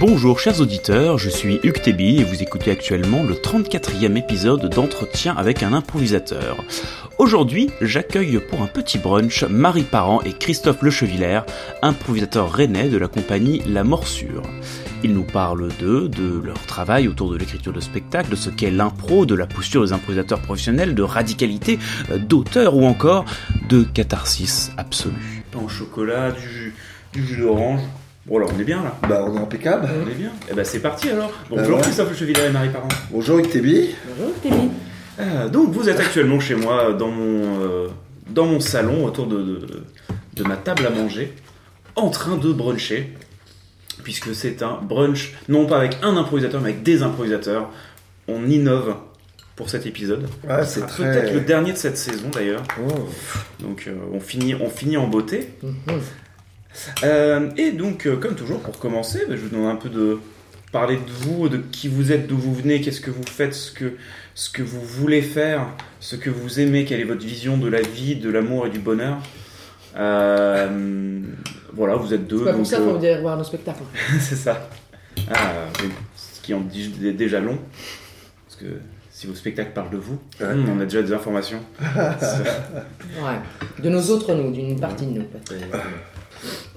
Bonjour chers auditeurs, je suis Hugues et vous écoutez actuellement le 34e épisode d'entretien avec un improvisateur. Aujourd'hui, j'accueille pour un petit brunch Marie Parent et Christophe Lechevillers, improvisateurs rennais de la compagnie La Morsure. Ils nous parlent d'eux, de leur travail autour de l'écriture de spectacle, de ce qu'est l'impro, de la posture des improvisateurs professionnels, de radicalité, euh, d'auteur ou encore de catharsis absolue. Pain au chocolat, du jus d'orange. Bon alors on est bien là Bah, on est impeccable. On est bien Et ben c'est parti alors Bah Bonjour ouais. Christophe Lechevillers et Marie Parent. Bonjour Hugues Tébi. Bonjour Témi. Ah, donc vous êtes actuellement chez moi dans mon, euh, dans mon salon autour de, de, de ma table à manger en train de bruncher puisque c'est un brunch non pas avec un improvisateur mais avec des improvisateurs. On innove pour cet épisode. Ouais, c'est très. Peut-être le dernier de cette saison d'ailleurs. Oh. Donc euh, on, finit, on finit en beauté. Mhm. Euh, et donc, euh, comme toujours, pour commencer, bah, je vous demande un peu de parler de vous, de qui vous êtes, d'où vous venez, qu'est-ce que vous faites, ce que, ce que vous voulez faire, ce que vous aimez, quelle est votre vision de la vie, de l'amour et du bonheur. Euh, voilà, vous êtes deux. C'est pas pour donc, ça euh, faut venir voir nos spectacles. c'est ça. Ah, oui. Ce qui en dit déjà long. Parce que si vos spectacles parlent de vous, Ouais. hmm, on a déjà des informations. Ouais. De nos autres nous, d'une partie de nous. peut-être.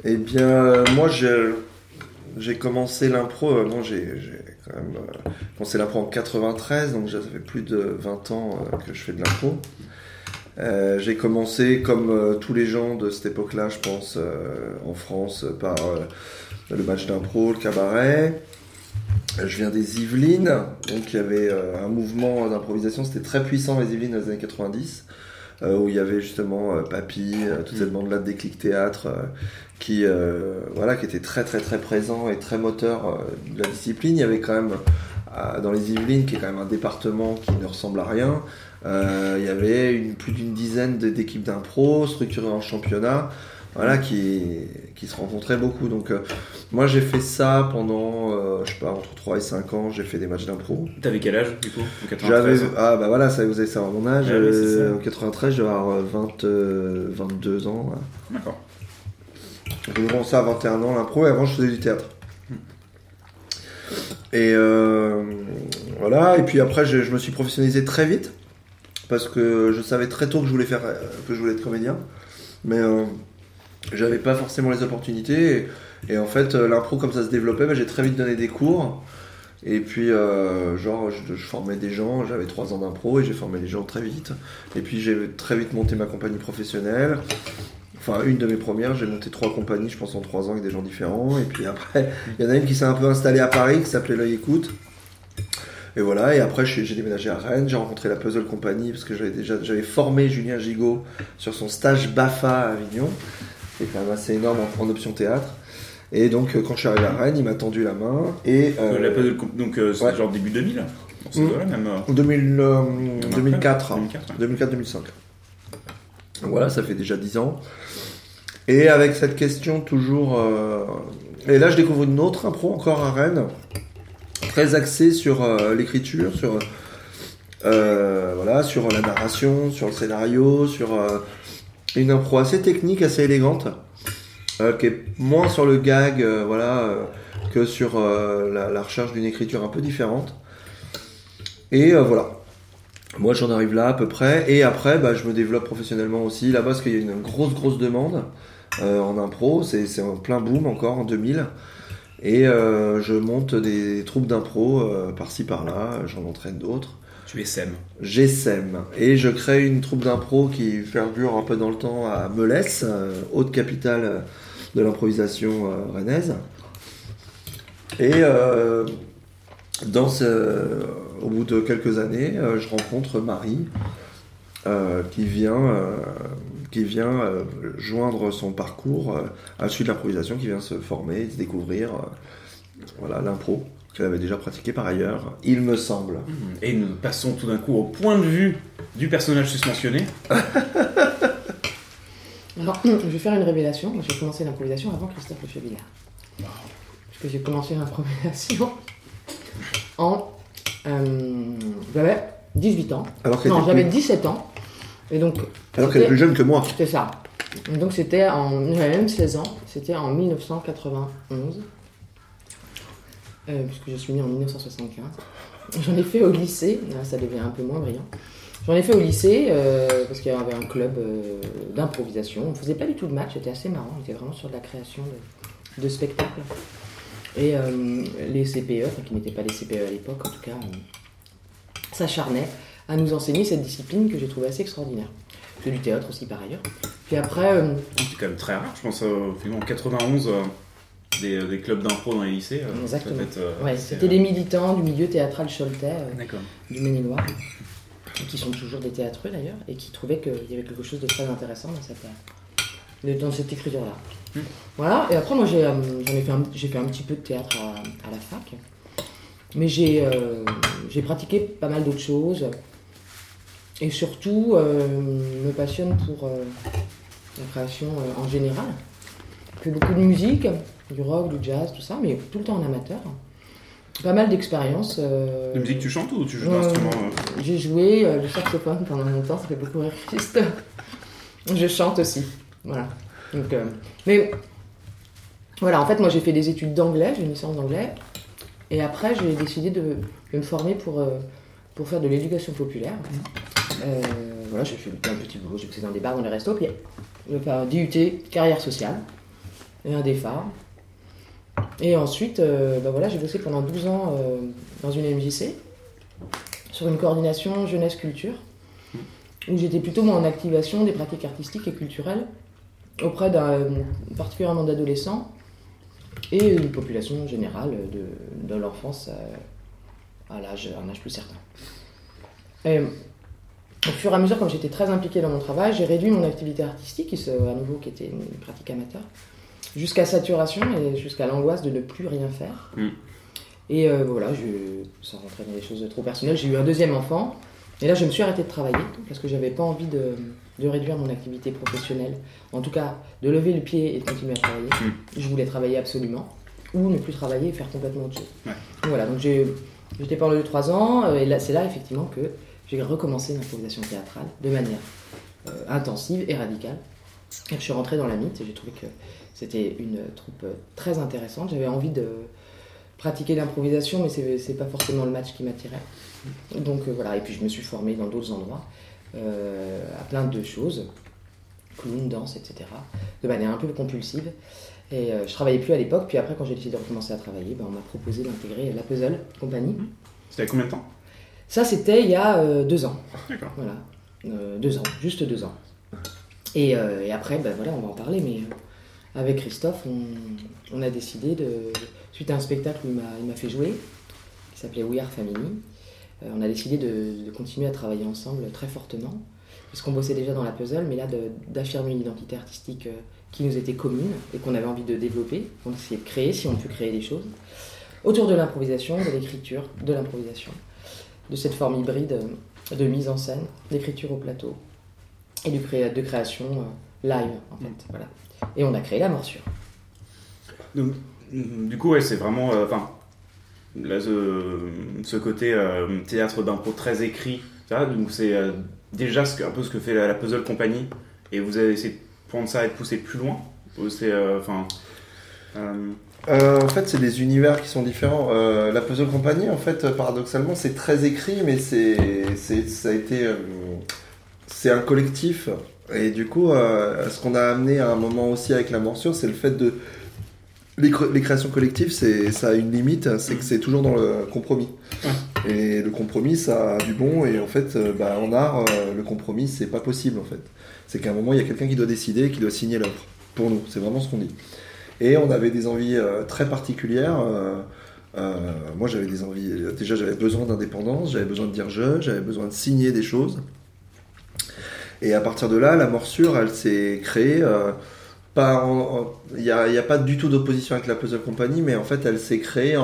Eh bien, moi, j'ai commencé l'impro. euh, Bon, j'ai quand même euh, commencé l'impro en 93, donc ça fait plus de 20 ans euh, que je fais de l'impro. J'ai commencé comme tous les gens de cette époque-là, je pense, en France, par le match d'impro, le cabaret. Je viens des Yvelines, donc il y avait un mouvement d'improvisation, c'était très puissant les Yvelines dans les années 90, euh, où il y avait justement euh, Papy, euh, toute cette bande-là de déclic théâtre, euh, qui, euh, voilà, qui était très très très présent et très moteur euh, de la discipline. Il y avait quand même, euh, dans les Yvelines, qui est quand même un département qui ne ressemble à rien, euh, il y avait une, plus d'une dizaine d'équipes d'impro structurées en championnat, voilà, qui, qui se rencontraient beaucoup. Donc euh, moi j'ai fait ça pendant, euh, je sais pas, entre 3 et 5 ans, j'ai fait des matchs d'impro. T'avais quel âge du coup en 93 J'avais, ah bah voilà, ça vous allez savoir mon âge. Ouais, euh, ça. en 93, je vais avoir euh, 20, euh, 22 ans. voilà. D'accord. J'ai commencé à 21 ans l'impro et avant je faisais du théâtre. Et euh, voilà, et puis après je, je me suis professionnalisé très vite parce que je savais très tôt que je voulais faire que je voulais être comédien, mais j'avais pas forcément les opportunités. Et, en fait, euh, l'impro comme ça se développait, bah, j'ai très vite donné des cours. Et puis, euh, genre, je, formais des gens, j'avais 3 ans d'impro et j'ai formé les gens très vite. Et puis, j'ai très vite monté ma compagnie professionnelle. Enfin, une de mes premières, j'ai monté trois compagnies, je pense, en 3 ans avec des gens différents. Et puis après, il y en a une qui s'est un peu installée à Paris, qui s'appelait L'œil écoute. Et voilà, et après, j'ai déménagé à Rennes, j'ai rencontré la Puzzle Company, parce que j'avais déjà formé Julien Gigot sur son stage BAFA à Avignon. C'est quand même assez énorme en, en option théâtre. Et donc, euh, quand je suis arrivé à Rennes, il m'a tendu la main. Et Euh, euh, la période donc euh, c'est ouais. genre début 2000 Dans ces Mm. eaux-là, même. euh, 2000, euh, après, 2004. 2004, ouais. 2004-2005. Voilà, ça fait déjà 10 ans. Et avec cette question toujours... Et là, je découvre une autre impro encore à Rennes, très axée sur l'écriture, sur... voilà, sur la narration, sur le scénario, sur une impro assez technique, assez élégante, euh, qui est moins sur le gag, euh, voilà, euh, que sur la, recherche d'une écriture un peu différente. Et voilà. Moi, j'en arrive là à peu près. Et après, bah, je me développe professionnellement aussi là-bas parce qu'il y a une grosse, grosse demande en impro. C'est en plein boom encore en 2000. Et je monte des troupes d'impro par-ci par-là. J'en entraîne d'autres. Tu. J'essaime. Et je crée une troupe d'impro qui perdure un peu dans le temps à Melès, euh, haute capitale euh, de l'improvisation euh, rennaise. Et dans ce, au bout de quelques années, je rencontre Marie qui vient, qui vient joindre son parcours à suite de l'improvisation, qui vient se former, se découvrir voilà, l'impro qu'elle avait déjà pratiqué par ailleurs, il me semble. Et nous passons tout d'un coup au point de vue du personnage susmentionné. Alors, je vais faire une révélation. Moi, J'ai commencé l'improvisation avant Christophe Lechevillers. Parce que j'ai commencé l'improvisation en. euh, j'avais 18 ans. Alors Non, j'avais plus- 17 ans. Et donc, Alors qu'elle est plus jeune que moi. c'était ça. Et donc, c'était en. J'avais même 16 ans. C'était en 1991. Euh, puisque je suis née en 1975. J'en ai fait au lycée, là, ça devient un peu moins brillant. J'en ai fait au lycée euh, parce qu'il y avait un club euh, d'improvisation. On faisait pas du tout de match, c'était assez marrant. On était vraiment sur de la création de, spectacles. Et euh, les CPE, enfin, qui n'étaient pas les CPE à l'époque en tout cas, s'acharnaient à nous enseigner cette discipline que j'ai trouvée assez extraordinaire. C'est du théâtre aussi par ailleurs. Puis après, C'est quand même très rare, je pense, en 91, euh, des, des clubs d'impro dans les lycées. euh, Exactement. euh, ouais, c'était euh, des militants du milieu théâtral choletais. euh, D'accord. du Maine-et-Loire, qui sont toujours des théâtreux d'ailleurs, et qui trouvaient qu'il y avait quelque chose de très intéressant dans cette, euh, dans cette écriture-là. Mm. Voilà, et après moi j'ai euh, j'en ai fait, fait un petit peu de théâtre à, à la fac, mais j'ai euh, pratiqué pas mal d'autres choses, et surtout euh, me passionne pour euh, la création euh, en général. Je fais beaucoup de musique, du rock, du jazz, tout ça, mais tout le temps en amateur. Pas mal d'expériences. euh, De musique, tu chantes ou tu joues Ouais. d'instruments euh j'ai joué euh, le saxophone pendant longtemps, ça fait beaucoup rire Christophe. Je chante aussi. Voilà. Donc, euh, mais voilà, en fait, moi j'ai fait des études d'anglais, j'ai une licence d'anglais. Et après, j'ai décidé de, de me former pour, euh, pour faire de l'éducation populaire. Euh, voilà, j'ai fait plein de petits boulots, j'ai bossé dans des bars, dans les restos. Puis j'ai fait un DUT, carrière sociale, et un DEFA. Et ensuite, euh, bah voilà, j'ai bossé pendant 12 ans euh, dans une MJC sur une coordination jeunesse-culture, où j'étais plutôt en activation des pratiques artistiques et culturelles auprès d'un particulièrement d'adolescents et une population générale de, l'enfance euh, à à un âge plus certain. Au fur et à mesure, comme j'étais très impliquée dans mon travail, j'ai réduit mon activité artistique, qui, à nouveau qui était une pratique amateur, jusqu'à saturation et jusqu'à l'angoisse de ne plus rien faire. Mm. Et euh, voilà, je, sans rentrer dans des choses trop personnelles, j'ai eu un deuxième enfant. Et là, je me suis arrêtée de travailler parce que j'avais pas envie de, de réduire mon activité professionnelle. En tout cas, de lever le pied et de continuer à travailler. Je voulais travailler absolument. Ou ne plus travailler et faire complètement autre chose. Ouais. Voilà, donc j'étais pendant 2-3 ans. euh, Et là, c'est là, effectivement, que j'ai recommencé l'improvisation théâtrale de manière euh, intensive et radicale. Et je suis rentrée dans la mythe et j'ai trouvé que c'était une troupe très intéressante. J'avais envie de pratiquer l'improvisation, mais c'est pas forcément le match qui m'attirait. Donc euh, voilà, et puis je me suis formée dans d'autres endroits euh, à plein de choses, clown, danse, etc., de manière un peu compulsive. Et euh, je travaillais plus à l'époque, puis après quand j'ai décidé de recommencer à travailler, ben, on m'a proposé d'intégrer la Puzzle Compagnie. C'était y a combien de temps? Ça c'était il y a euh, deux ans. D'accord. Voilà, deux ans, juste deux ans. Et, euh, et après, ben voilà, on va en parler, mais euh, avec Christophe, on, a décidé de, suite à un spectacle où il m'a- fait jouer, qui s'appelait We Are Family, euh, on a décidé de, continuer à travailler ensemble très fortement, parce qu'on bossait déjà dans la puzzle, mais là d'affirmer une identité artistique qui nous était commune et qu'on avait envie de développer, on essayait de créer, si on peut créer des choses, autour de l'improvisation, de l'écriture, de l'improvisation, de cette forme hybride de mise en scène, d'écriture au plateau et de, créa- de création euh, live, en fait. Voilà. Et on a créé la morsure. Donc, mm, du coup, ouais, c'est vraiment. euh, Enfin, là, ce, ce côté euh, théâtre d'impro très écrit, ça, donc c'est euh, déjà ce que- un peu ce que fait la, la Puzzle Company, et vous avez essayé de prendre ça et de pousser plus loin c'est. Enfin. euh, Euh, en fait, c'est des univers qui sont différents. Euh, la Puzzle Company, en fait, paradoxalement, c'est très écrit, mais c'est, c'est, ça a été, euh, c'est un collectif. Et du coup, euh, ce qu'on a amené à un moment aussi avec la morsure, c'est le fait de les, cr- les créations collectives, c'est, ça a une limite, c'est que c'est toujours dans le compromis. Et le compromis, ça a du bon. Et en fait, euh, bah, en art, euh, le compromis, c'est pas possible. En fait, c'est qu'à un moment, il y a quelqu'un qui doit décider, qui doit signer l'œuvre. Pour nous, c'est vraiment ce qu'on dit. Et on avait des envies très particulières. moi, j'avais des envies. Déjà, j'avais besoin d'indépendance, j'avais besoin de dire je, j'avais besoin de signer des choses. Et à partir de là, la morsure, elle s'est créée. euh, Il n'y a, pas du tout d'opposition avec la Puzzle Company, mais en fait, elle s'est créée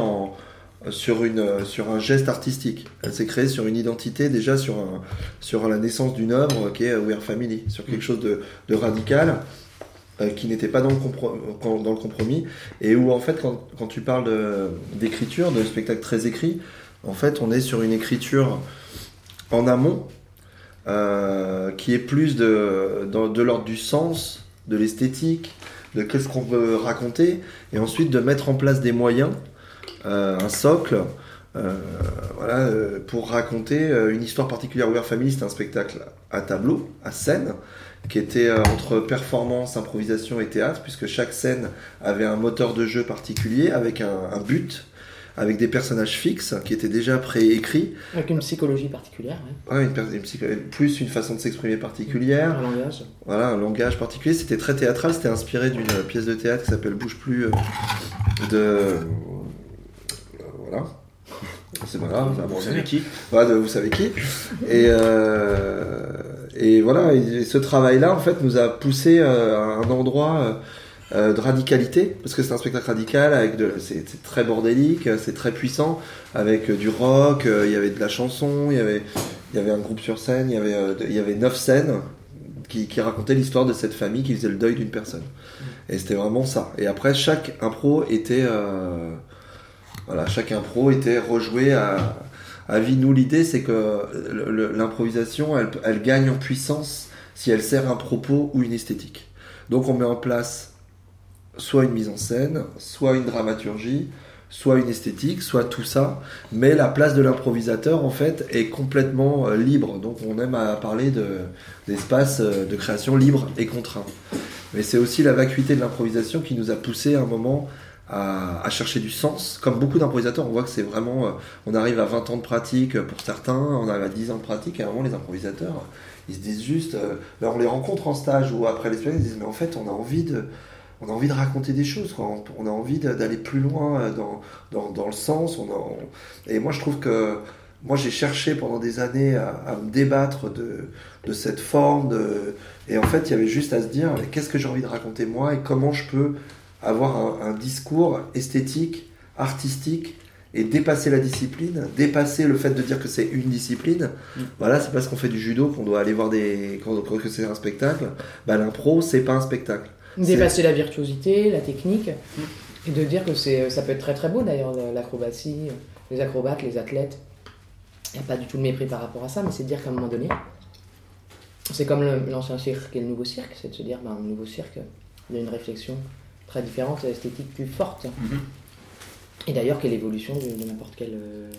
sur, un geste artistique. Elle s'est créée sur une identité, déjà sur, la naissance d'une œuvre qui est We Are Family, sur quelque chose de, radical euh, qui n'était pas dans le, compro- quand- dans le compromis et où en fait quand, tu parles d'écriture, de, spectacle très écrit, en fait on est sur une écriture en amont euh, qui est plus de, de l'ordre du sens, de l'esthétique, de qu'est-ce qu'on veut raconter et ensuite de mettre en place des moyens euh, un socle, euh, voilà, pour raconter une histoire particulière. Weird Family, c'était un spectacle à tableau, à scène, qui était entre performance, improvisation et théâtre, puisque chaque scène avait un moteur de jeu particulier, avec un but, avec des personnages fixes qui étaient déjà préécrits, Avec une psychologie particulière, ouais. ouais, une, per- une psycho- plus une façon de s'exprimer particulière, un langage. voilà, un langage particulier. C'était très théâtral, c'était inspiré d'une pièce de théâtre qui s'appelle Bouge plus euh, de. euh, Voilà. C'est pas grave, ça va Vous savez qui voilà, de vous savez qui. Et, euh, et voilà, et ce travail-là, en fait, nous a poussé euh, à un endroit euh, euh, de radicalité, parce que c'est un spectacle radical, avec de, c'est, c'est très bordélique, c'est très puissant, avec euh, du rock, euh, il y avait de la chanson, il y avait, il y avait un groupe sur scène, il y avait, euh, il y avait neuf scènes qui, qui racontaient l'histoire de cette famille qui faisait le deuil d'une personne. Et c'était vraiment ça. Et après, chaque impro était, euh, voilà, chaque impro était rejoué à, à vie. Nous, l'idée, c'est que l'improvisation, elle, elle gagne en puissance si elle sert un propos ou une esthétique. Donc, on met en place soit une mise en scène, soit une dramaturgie, soit une esthétique, soit tout ça. Mais la place de l'improvisateur, en fait, est complètement euh, libre. Donc, on aime à parler de, d'espace euh, de création libre et contraint. Mais c'est aussi la vacuité de l'improvisation qui nous a poussé à un moment à, à chercher du sens. Comme beaucoup d'improvisateurs, on voit que c'est vraiment. euh, On arrive à 20 ans de pratique pour certains, on arrive à 10 ans de pratique, et moment, les improvisateurs, ils se disent juste. euh, ben, on les rencontre en stage ou après l'expérience, ils disent Mais en fait, on a envie de. On a envie de raconter des choses, quoi. On, on a envie d'aller plus loin euh, dans, dans, dans le sens. On a- on- Et moi, je trouve que moi, j'ai cherché pendant des années à, à me débattre de, de cette forme. De... Et en fait, il y avait juste à se dire qu'est-ce que j'ai envie de raconter moi et comment je peux avoir un, un discours esthétique, artistique et dépasser la discipline, dépasser le fait de dire que c'est une discipline. Mm. Voilà, c'est parce qu'on fait du judo qu'on doit aller voir des. qu'on- que c'est un spectacle. Bah, l'impro, c'est pas un spectacle. Dépasser la virtuosité, la technique, et de dire que ça peut être très très beau d'ailleurs, l'acrobatie, les acrobates, les athlètes. Il n'y a pas du tout de mépris par rapport à ça, mais c'est de dire qu'à un moment donné, c'est comme l'ancien cirque et le nouveau cirque, c'est de se dire, ben, le nouveau cirque, il y a une réflexion très différente, esthétique plus forte. Mhm. Et d'ailleurs, quelle évolution de, de n'importe quelle euh,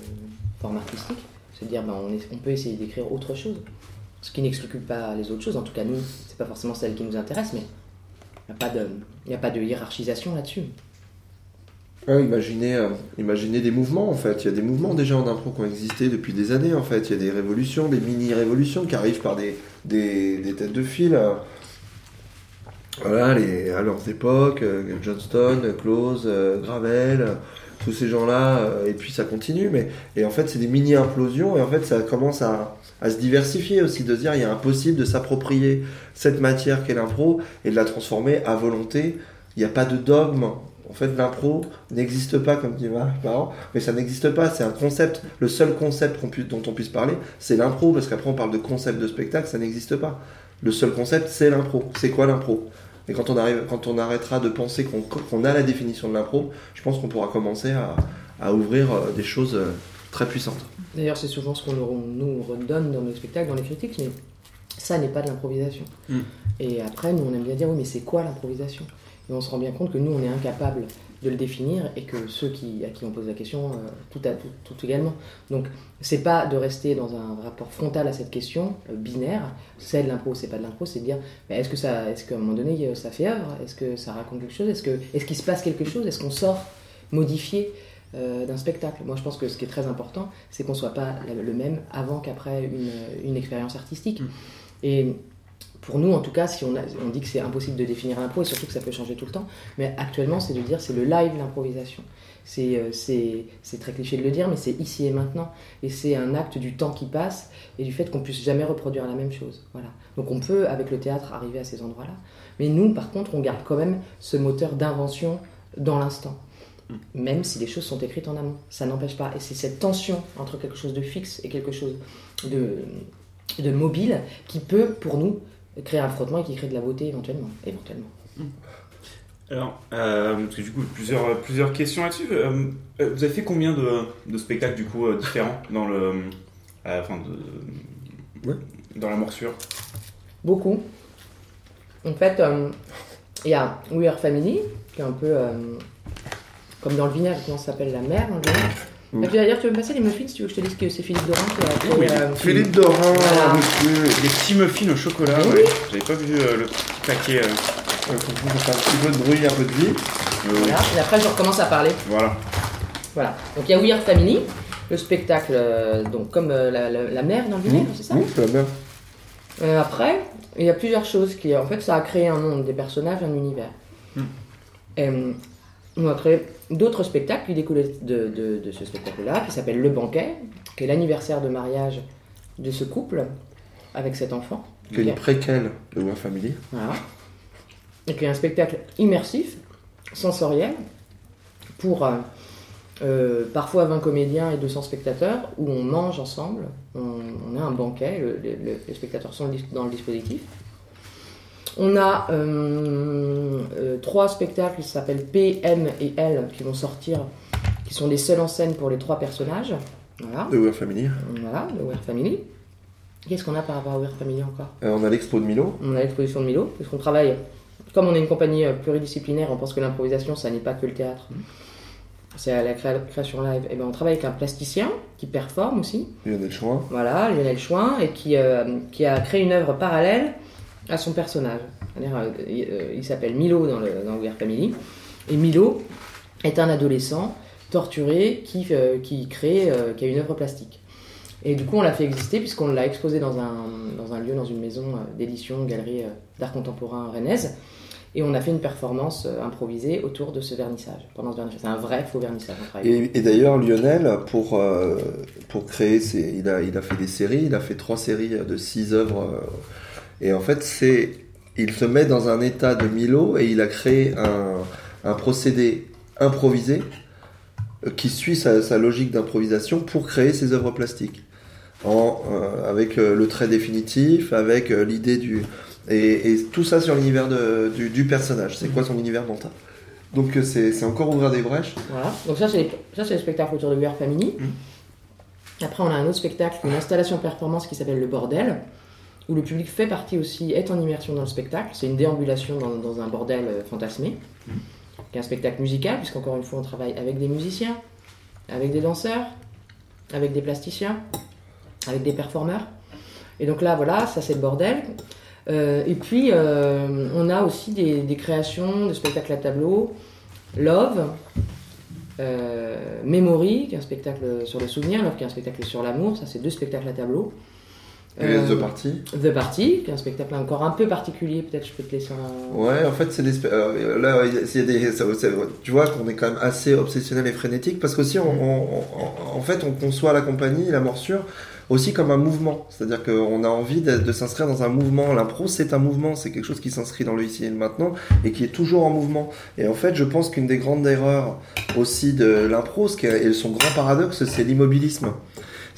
forme artistique C'est de dire, ben, on, est- on peut essayer d'écrire autre chose. Ce qui n'exclut pas les autres choses. En tout cas, nous, c'est pas forcément celle qui nous intéresse, mais il n'y a, pas de- hiérarchisation là-dessus. Imaginez, euh, imaginez des mouvements en fait. Il y a des mouvements déjà en impro qui ont existé depuis des années en fait. Il y a des révolutions, des mini-révolutions qui arrivent par des, des, des têtes de fil. Voilà, les, à leurs époques, euh, Johnston, Close, euh, Gravel, tous ces gens-là, euh, et puis ça continue. Mais, et en fait, c'est des mini-implosions, et en fait, ça commence à, à se diversifier aussi, de se dire il est impossible de s'approprier cette matière qu'est l'impro et de la transformer à volonté. Il n'y a pas de dogme. En fait, l'impro n'existe pas, comme dit ma parent, mais ça n'existe pas. C'est un concept. Le seul concept dont on puisse parler, c'est l'impro, parce qu'après on parle de concept de spectacle, ça n'existe pas. Le seul concept, c'est l'impro. C'est quoi l'impro? Et quand on, arrive, quand on arrêtera de penser qu'on qu'on a la définition de l'impro, je pense qu'on pourra commencer à, à ouvrir euh, des choses euh, très puissantes. D'ailleurs, c'est souvent ce qu'on nous, nous redonne dans nos spectacles, dans les critiques, mais ça n'est pas de l'improvisation. Mm. Et après, nous, on aime bien dire, oui, mais c'est quoi l'improvisation? Et on se rend bien compte que nous, on est incapable de le définir et que ceux qui, à qui on pose la question, euh, tout, à, tout, tout également. Donc, c'est pas de rester dans un rapport frontal à cette question, euh, binaire, c'est de l'impro, c'est pas de l'impro, c'est de dire, est-ce que ça, est-ce qu'à un moment donné, euh, ça fait œuvre? Est-ce que ça raconte quelque chose? Est-ce que, est-ce qu'il se passe quelque chose? Est-ce qu'on sort modifié euh, d'un spectacle? Moi, je pense que ce qui est très important, c'est qu'on soit pas le même avant qu'après une, une expérience artistique. Mm. Et pour nous, en tout cas, si on, a- on dit que c'est impossible de définir l'impro, et surtout que ça peut changer tout le temps, mais actuellement, c'est de dire c'est le live, l'improvisation. C'est euh, c'est très cliché de le dire, mais c'est ici et maintenant. Et c'est un acte du temps qui passe et du fait qu'on puisse jamais reproduire la même chose. Voilà. Donc on peut, avec le théâtre, arriver à ces endroits-là. Mais nous, par contre, on garde quand même ce moteur d'invention dans l'instant. Même si les choses sont écrites en amont. Ça n'empêche pas. Et c'est cette tension entre quelque chose de fixe et quelque chose de, de mobile qui peut, pour nous, créer un frottement et qui crée de la beauté éventuellement. éventuellement. Alors, euh, parce que du coup, plusieurs, plusieurs questions là-dessus. Euh, euh, vous avez fait combien de, de spectacles du coup euh, différents dans le, euh, enfin, de, Ouais. dans la morsure? Beaucoup. En fait, euh, il y a We Are Family, qui est un peu euh, comme dans le vinaigre, comment ça s'appelle la mer le puis, D'ailleurs, tu veux me passer les muffins si tu veux que je te dise que c'est Philippe Dorin qui a. Oui, euh, Philippe Dorin, Voilà. monsieur. Des petits muffins au chocolat, Oui. ouais. J'avais pas vu euh, le petit paquet. euh, faut que je fasse un petit peu de bruit, un peu de vie. euh, Voilà. Et après, je recommence à parler. Voilà. Voilà. Donc il y a Weird Family, le spectacle, euh, donc comme euh, la, la- la mer dans le vinaigre, c'est ça Oui, c'est bien. Euh, Après, il y a plusieurs choses qui, en fait, ça a créé un monde, des personnages, un univers. Et, on a créé d'autres spectacles qui découlaient de, de- de ce spectacle-là, qui s'appelle Le Banquet, qui est l'anniversaire de mariage de ce couple avec cet enfant. Qui est une préquelle de War Family. Voilà. Et qui est un spectacle immersif, sensoriel, pour euh, euh, parfois 20 comédiens et 200 spectateurs, où on mange ensemble, on, on a un banquet, le- le- le- les spectateurs sont dans le dispositif. On a euh, euh, trois spectacles qui s'appellent P, M et L qui vont sortir, qui sont les seuls en scène pour les trois personnages. Voilà, De War Family. voilà, le Weird Family. Qu'est-ce qu'on a par rapport à Weird Family encore? Euh, on a l'expo de Milo. on a l'exposition de Milo, parce qu'on travaille, comme on est une compagnie pluridisciplinaire, on pense que l'improvisation, ça n'est pas que le théâtre. C'est à la créa- création live. Et ben, on travaille avec un plasticien qui performe aussi, Lionel Chouin. voilà, Lionel Chouin, et qui, qui a créé une œuvre parallèle à son personnage. Euh, il, euh, il s'appelle Milo dans le, dans Weird Family. Et Milo est un adolescent torturé qui, euh, qui crée, qui a une œuvre plastique. Et du coup, on l'a fait exister puisqu'on l'a exposé dans un, dans un lieu, dans une maison d'édition, galerie d'art contemporain rennaise. Et on a fait une performance improvisée autour de ce vernissage. Pendant ce vernissage, c'est un vrai faux vernissage. Et, d'ailleurs, Lionel, pour, pour créer, il, a, il a fait des séries, il a fait trois séries de six œuvres. Et en fait, c'est, il se met dans un état de Milo et il a créé un, un procédé improvisé euh, qui suit sa, sa logique d'improvisation pour créer ses œuvres plastiques. En, euh, avec euh, le trait définitif, avec euh, l'idée du... Et, et tout ça sur l'univers du, du personnage. C'est quoi son univers mental? Donc c'est encore ouvrir des brèches. Voilà. Donc ça, c'est le spectacle autour de Weird Family. Après, on a un autre spectacle, une installation performance qui s'appelle Le Bordel, où le public fait partie aussi, est en immersion dans le spectacle. C'est une déambulation dans, dans un bordel euh, fantasmé, qui est un spectacle musical, puisqu'encore une fois, on travaille avec des musiciens, avec des danseurs, avec des plasticiens, avec des performeurs. Et donc là, voilà, ça c'est le bordel. Euh, et puis, euh, on a aussi des, des créations de spectacles à tableau. Love, euh, Memory, qui est un spectacle sur le souvenir, Love, qui est un spectacle sur l'amour. Ça, c'est deux spectacles à tableau. Et Euh, The Party. The Party, qui est un spectacle encore un peu particulier. Peut-être je peux te laisser un. Ouais, en fait, c'est des. euh, là, il y a- des. ça- tu vois qu'on est quand même assez obsessionnel et frénétique parce qu'aussi, on, on- on- en fait, on conçoit la compagnie, la morsure, aussi comme un mouvement. C'est-à-dire qu'on a envie de, de s'inscrire dans un mouvement. L'impro, c'est un mouvement, c'est quelque chose qui s'inscrit dans le ici et le maintenant et qui est toujours en mouvement. Et en fait, je pense qu'une des grandes erreurs aussi de l'impro, ce qui est, et son grand paradoxe, c'est l'immobilisme.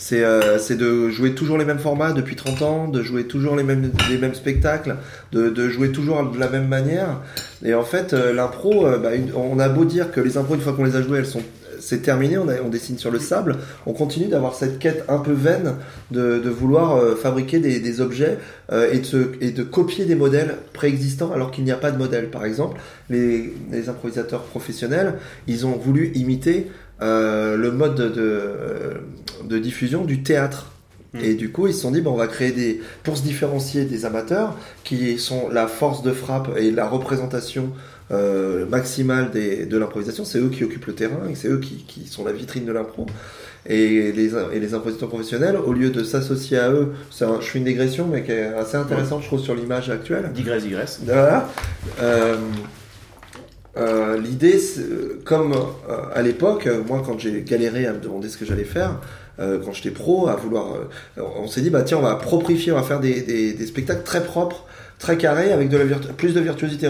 C'est euh, de jouer toujours les mêmes formats depuis 30 ans, de jouer toujours les mêmes, les mêmes spectacles, de, de jouer toujours de la même manière. Et en fait, euh, l'impro, euh, bah, on a beau dire que les impros, une fois qu'on les a jouées, elles sont c'est terminé, on, a- on dessine sur le sable, on continue d'avoir cette quête un peu vaine de, de vouloir euh, fabriquer des, des objets euh, et, de et de copier des modèles préexistants alors qu'il n'y a pas de modèle. Par exemple, les, les improvisateurs professionnels, ils ont voulu imiter euh, le mode de, diffusion du théâtre. Mm. Et du coup, ils se sont dit, on va créer des. Pour se différencier des amateurs, qui sont la force de frappe et la représentation euh, maximale des, de l'improvisation, c'est eux qui occupent le terrain et c'est eux qui, qui sont la vitrine de l'impro. Et les, et les impositeurs professionnels, au lieu de s'associer à eux, c'est un- je fais une digression, mais qui est assez intéressante, je trouve, sur l'image actuelle. Digresse, digresse. Voilà. Euh, euh, L'idée, euh, comme euh, à l'époque, moi quand j'ai galéré à me demander ce que j'allais faire, euh, quand j'étais pro, à vouloir, on s'est dit bah tiens on va proprifier, on va faire des, des, des spectacles très propres, très carrés, avec de la plus de virtuosité.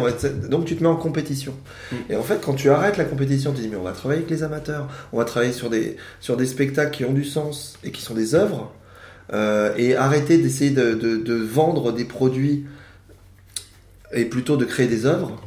Donc tu te mets en compétition. Mm. Et en fait quand tu arrêtes la compétition, tu te dis mais on va travailler avec les amateurs, on va travailler sur des sur des spectacles qui ont du sens et qui sont des œuvres, euh, et arrêter d'essayer de, de, de vendre des produits et plutôt de créer des œuvres.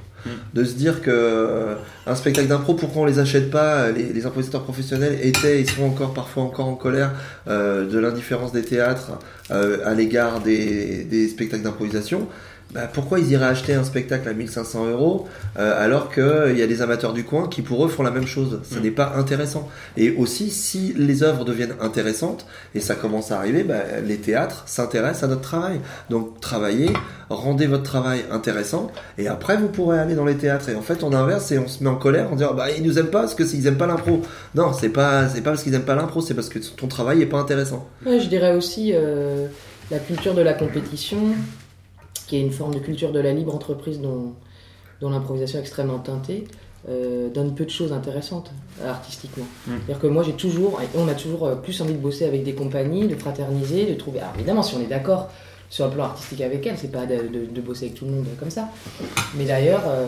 De se dire que euh, un spectacle d'impro, pourquoi on les achète pas Les, les improvisateurs professionnels étaient et sont encore parfois encore en colère euh, de l'indifférence des théâtres euh, à l'égard des spectacles d'improvisation. Bah, pourquoi ils iraient acheter un spectacle à 1500 euros euh, alors qu'il y a des amateurs du coin qui pour eux font la même chose Ce Mm. n'est pas intéressant. Et aussi, si les œuvres deviennent intéressantes, et ça commence à arriver, bah, les théâtres s'intéressent à notre travail. Donc travaillez, rendez votre travail intéressant, et après vous pourrez aller dans les théâtres. Et en fait, on inverse et on se met en colère en disant bah ils nous aiment pas parce que ils aiment pas l'impro. Non, c'est pas c'est pas parce qu'ils aiment pas l'impro, c'est parce que ton travail est pas intéressant. Ouais, je dirais aussi euh, la culture de la compétition, qui est une forme de culture de la libre entreprise dont, dont l'improvisation est extrêmement teintée, euh, donne peu de choses intéressantes euh, artistiquement. Mm. C'est-à-dire que moi j'ai toujours, on a toujours euh, plus envie de bosser avec des compagnies, de fraterniser, de trouver. Alors évidemment, si on est d'accord sur un plan artistique avec elles, c'est pas de, de- de bosser avec tout le monde comme ça. Mais d'ailleurs, euh,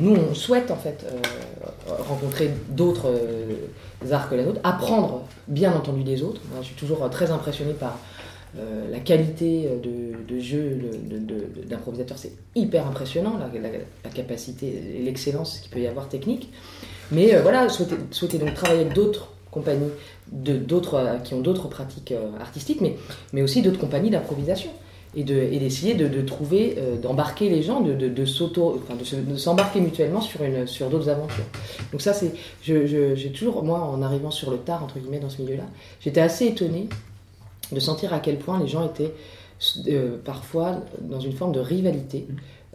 nous on souhaite en fait euh, rencontrer d'autres arts que les nôtres, apprendre bien entendu des autres. Moi, je suis toujours très impressionné par euh, la qualité euh, de, jeu d'improvisateur. C'est hyper impressionnant, la, capacité et l'excellence qu'il peut y avoir technique. Mais euh, voilà, souhaiter, donc travailler avec d'autres compagnies qui ont d'autres pratiques artistiques, mais, aussi d'autres compagnies d'improvisation. Et, de, et d'essayer de, trouver, d'embarquer les gens, de, s'embarquer mutuellement sur, d'autres aventures. Donc ça, c'est, j'ai toujours, moi, en arrivant sur le tard, entre guillemets, dans ce milieu-là, j'étais assez étonnée de sentir à quel point les gens étaient euh, parfois dans une forme de rivalité.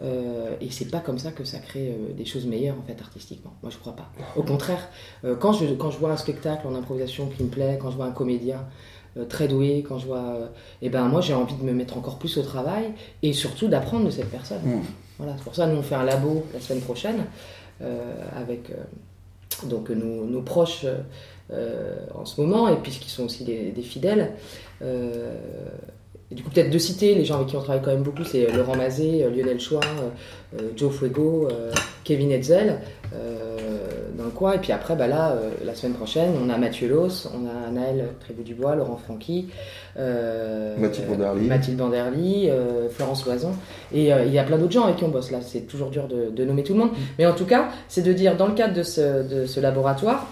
Euh, et c'est pas comme ça que ça crée euh, des choses meilleures en fait artistiquement. Moi je crois pas. Au contraire, euh, quand, je, quand je vois un spectacle en improvisation qui me plaît, quand je vois un comédien très doué, quand je vois, euh, eh ben moi j'ai envie de me mettre encore plus au travail et surtout d'apprendre de cette personne. Mm. Voilà, c'est pour ça nous on fait un labo la semaine prochaine avec donc nos, nos proches en ce moment et puis qui sont aussi des, des fidèles. Euh, et du coup, peut-être de citer les gens avec qui on travaille quand même beaucoup, c'est euh, Laurent Mazet, euh, Lionel Chouin, euh, euh, Joe Fuego, euh, Kevin Hetzel, euh, dans le coin. Et puis après, bah là, euh, la semaine prochaine, on a Mathieu Los, on a Naël Trébout-Dubois, Laurent Franqui, euh, Mathilde Banderly. Mathilde Banderly, euh, Florence Loison. Et euh, il y a plein d'autres gens avec qui on bosse là. C'est toujours dur de, de nommer tout le monde. Mais en tout cas, c'est de dire, dans le cadre de ce, de ce laboratoire,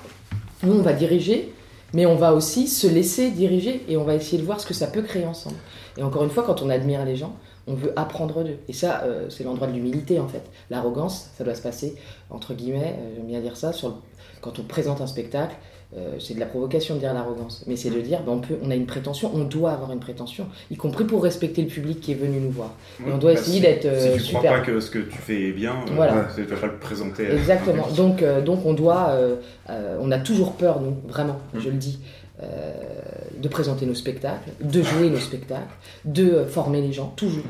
nous, on va diriger, mais on va aussi se laisser diriger et on va essayer de voir ce que ça peut créer ensemble. Et encore une fois, quand on admire les gens, on veut apprendre d'eux. Et ça, euh, c'est l'endroit de l'humilité en fait. L'arrogance, ça doit se passer, entre guillemets, euh, j'aime bien dire ça, quand on présente un spectacle. Euh, c'est de la provocation de dire l'arrogance, mais c'est de dire ben, on, peut, on a une prétention, on doit avoir une prétention, y compris pour respecter le public qui est venu nous voir. Et on doit essayer si, d'être, euh, Si tu crois super. pas que ce que tu fais est bien, euh, Voilà. tu vas pas le présenter. Exactement. Donc, euh, donc on doit, on a toujours peur, nous, vraiment, je le dis, de présenter nos spectacles, de jouer nos spectacles, de former les gens, toujours.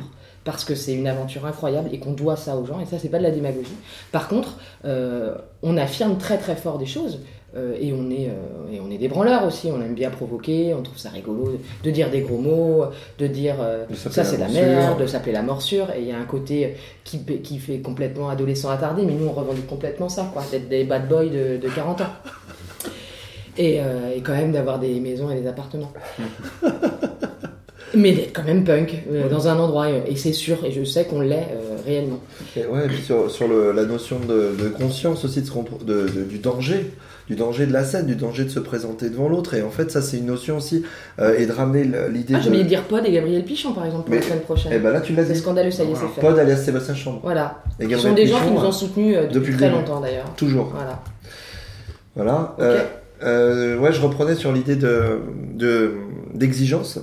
Parce que c'est une aventure incroyable et qu'on doit ça aux gens, et ça, c'est pas de la démagogie. Par contre, euh, on affirme très très fort des choses. Euh, et, on est, euh, et on est des branleurs aussi, on aime bien provoquer, on trouve ça rigolo de dire des gros mots, de dire euh, De ça la c'est la morsure. merde, de s'appeler la morsure, et il y a un côté qui, qui fait complètement adolescent attardé, mais nous on revendique complètement ça, quoi, d'être des bad boys de, de 40 ans. Et, euh, et quand même d'avoir des maisons et des appartements. mais d'être quand même punk euh, dans un endroit, et, c'est sûr, et je sais qu'on l'est euh, réellement. Et ouais, et puis sur, sur le- la notion de, de conscience aussi de- du danger, du danger de la scène, du danger de se présenter devant l'autre. Et en fait, ça, c'est une notion aussi, euh, et de ramener l'idée Ah, j'ai de. oublié de dire Pod et Gabriel Pichon par exemple pour Mais- la semaine prochaine. Et ben là, tu l'as c'est dit. scandaleux, ça y est, c'est fait. Pod alias Sébastien Chambre. Voilà. Et Ce sont des gens qui nous ont soutenus euh, depuis, très début. longtemps d'ailleurs. Toujours. Voilà. Voilà. Euh, euh, ouais, je reprenais sur l'idée de, de, d'exigence.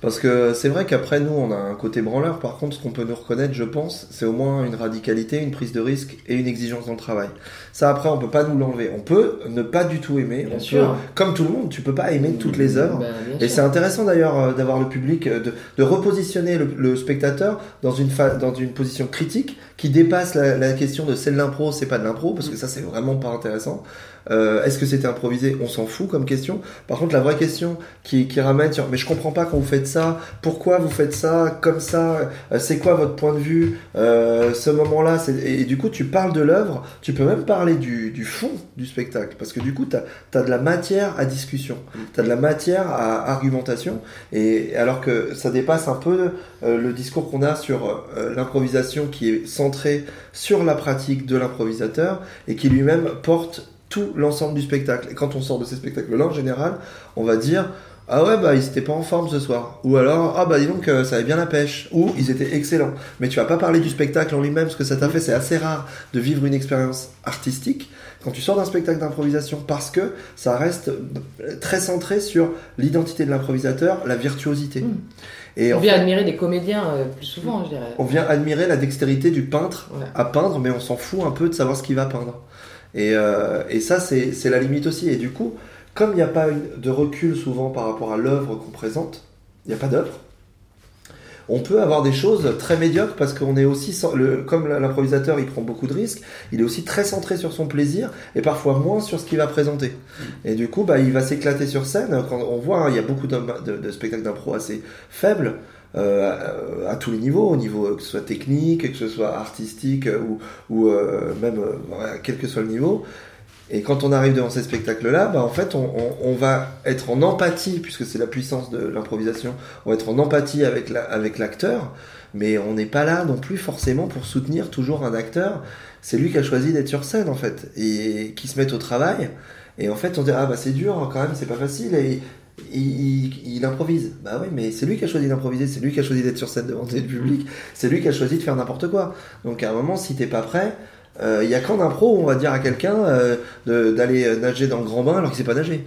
Parce que c'est vrai qu'après, nous, on a un côté branleur. Par contre, ce qu'on peut nous reconnaître, je pense, c'est au moins une radicalité, une prise de risque et une exigence dans le travail. Ça, après, on peut pas nous l'enlever. On peut ne pas du tout aimer. Bien on sûr. peut, comme tout le monde, tu peux pas aimer toutes les œuvres. Ben, Et c'est intéressant d'ailleurs euh, d'avoir le public, euh, de, de repositionner le, le spectateur dans une, dans une position critique qui dépasse la, la question de c'est de l'impro, c'est pas de l'impro, parce que ça c'est vraiment pas intéressant. Euh, Est-ce que c'était improvisé? On s'en fout comme question. Par contre, la vraie question qui, qui ramène sur mais je comprends pas quand vous faites ça, pourquoi vous faites ça, comme ça, euh, c'est quoi votre point de vue, euh, ce moment-là, et du coup tu parles de l'œuvre, tu peux même parler du, du fond du spectacle, parce que du coup tu as, de la matière à discussion, tu as de la matière à argumentation, et alors que ça dépasse un peu euh, le discours qu'on a sur euh, l'improvisation qui est centré sur la pratique de l'improvisateur et qui lui-même porte tout l'ensemble du spectacle. Et quand on sort de ces spectacles-là, en général, on va dire Ah ouais, bah ils étaient pas en forme ce soir. Ou alors, ah bah dis donc, euh, ça avait bien la pêche. Ou ils étaient excellents. Mais tu vas pas parler du spectacle en lui-même, ce que ça t'a fait. C'est assez rare de vivre une expérience artistique quand tu sors d'un spectacle d'improvisation parce que ça reste très centré sur l'identité de l'improvisateur, la virtuosité. Mm. Et on vient admirer des comédiens euh, plus souvent, je dirais. On vient admirer la dextérité du peintre à peindre, mais on s'en fout un peu de savoir ce qu'il va peindre. Et, euh, et ça, c'est la limite aussi. Et du coup, comme il n'y a pas de recul souvent par rapport à l'œuvre qu'on présente, il n'y a pas d'œuvre, on peut avoir des choses très médiocres parce qu'on est aussi, comme l'improvisateur il prend beaucoup de risques, il est aussi très centré sur son plaisir et parfois moins sur ce qu'il va présenter. Et du coup, bah, il va s'éclater sur scène. Quand on voit, hein, il y a beaucoup de, spectacles d'impro assez faibles. Euh, à tous les niveaux, au niveau que ce soit technique, que ce soit artistique ou, ou euh, même euh, quel que soit le niveau, et quand on arrive devant ces spectacles-là, bah en fait, on, on, on, va être en empathie, puisque c'est la puissance de l'improvisation, on va être en empathie avec l'acteur, la, avec mais on n'est pas là non plus forcément pour soutenir toujours un acteur. C'est lui qui a choisi d'être sur scène, en fait, et qui se met au travail. Et en fait, on dit, ah bah c'est dur, quand même, c'est pas facile. Et il, il, improvise. Bah oui, mais c'est lui qui a choisi d'improviser, c'est lui qui a choisi d'être sur scène devant le public, c'est lui qui a choisi de faire n'importe quoi. Donc à un moment, si t'es pas prêt, il euh, y a qu'en impro on va dire à quelqu'un euh, d'aller nager dans le grand bain alors qu'il sait pas nager.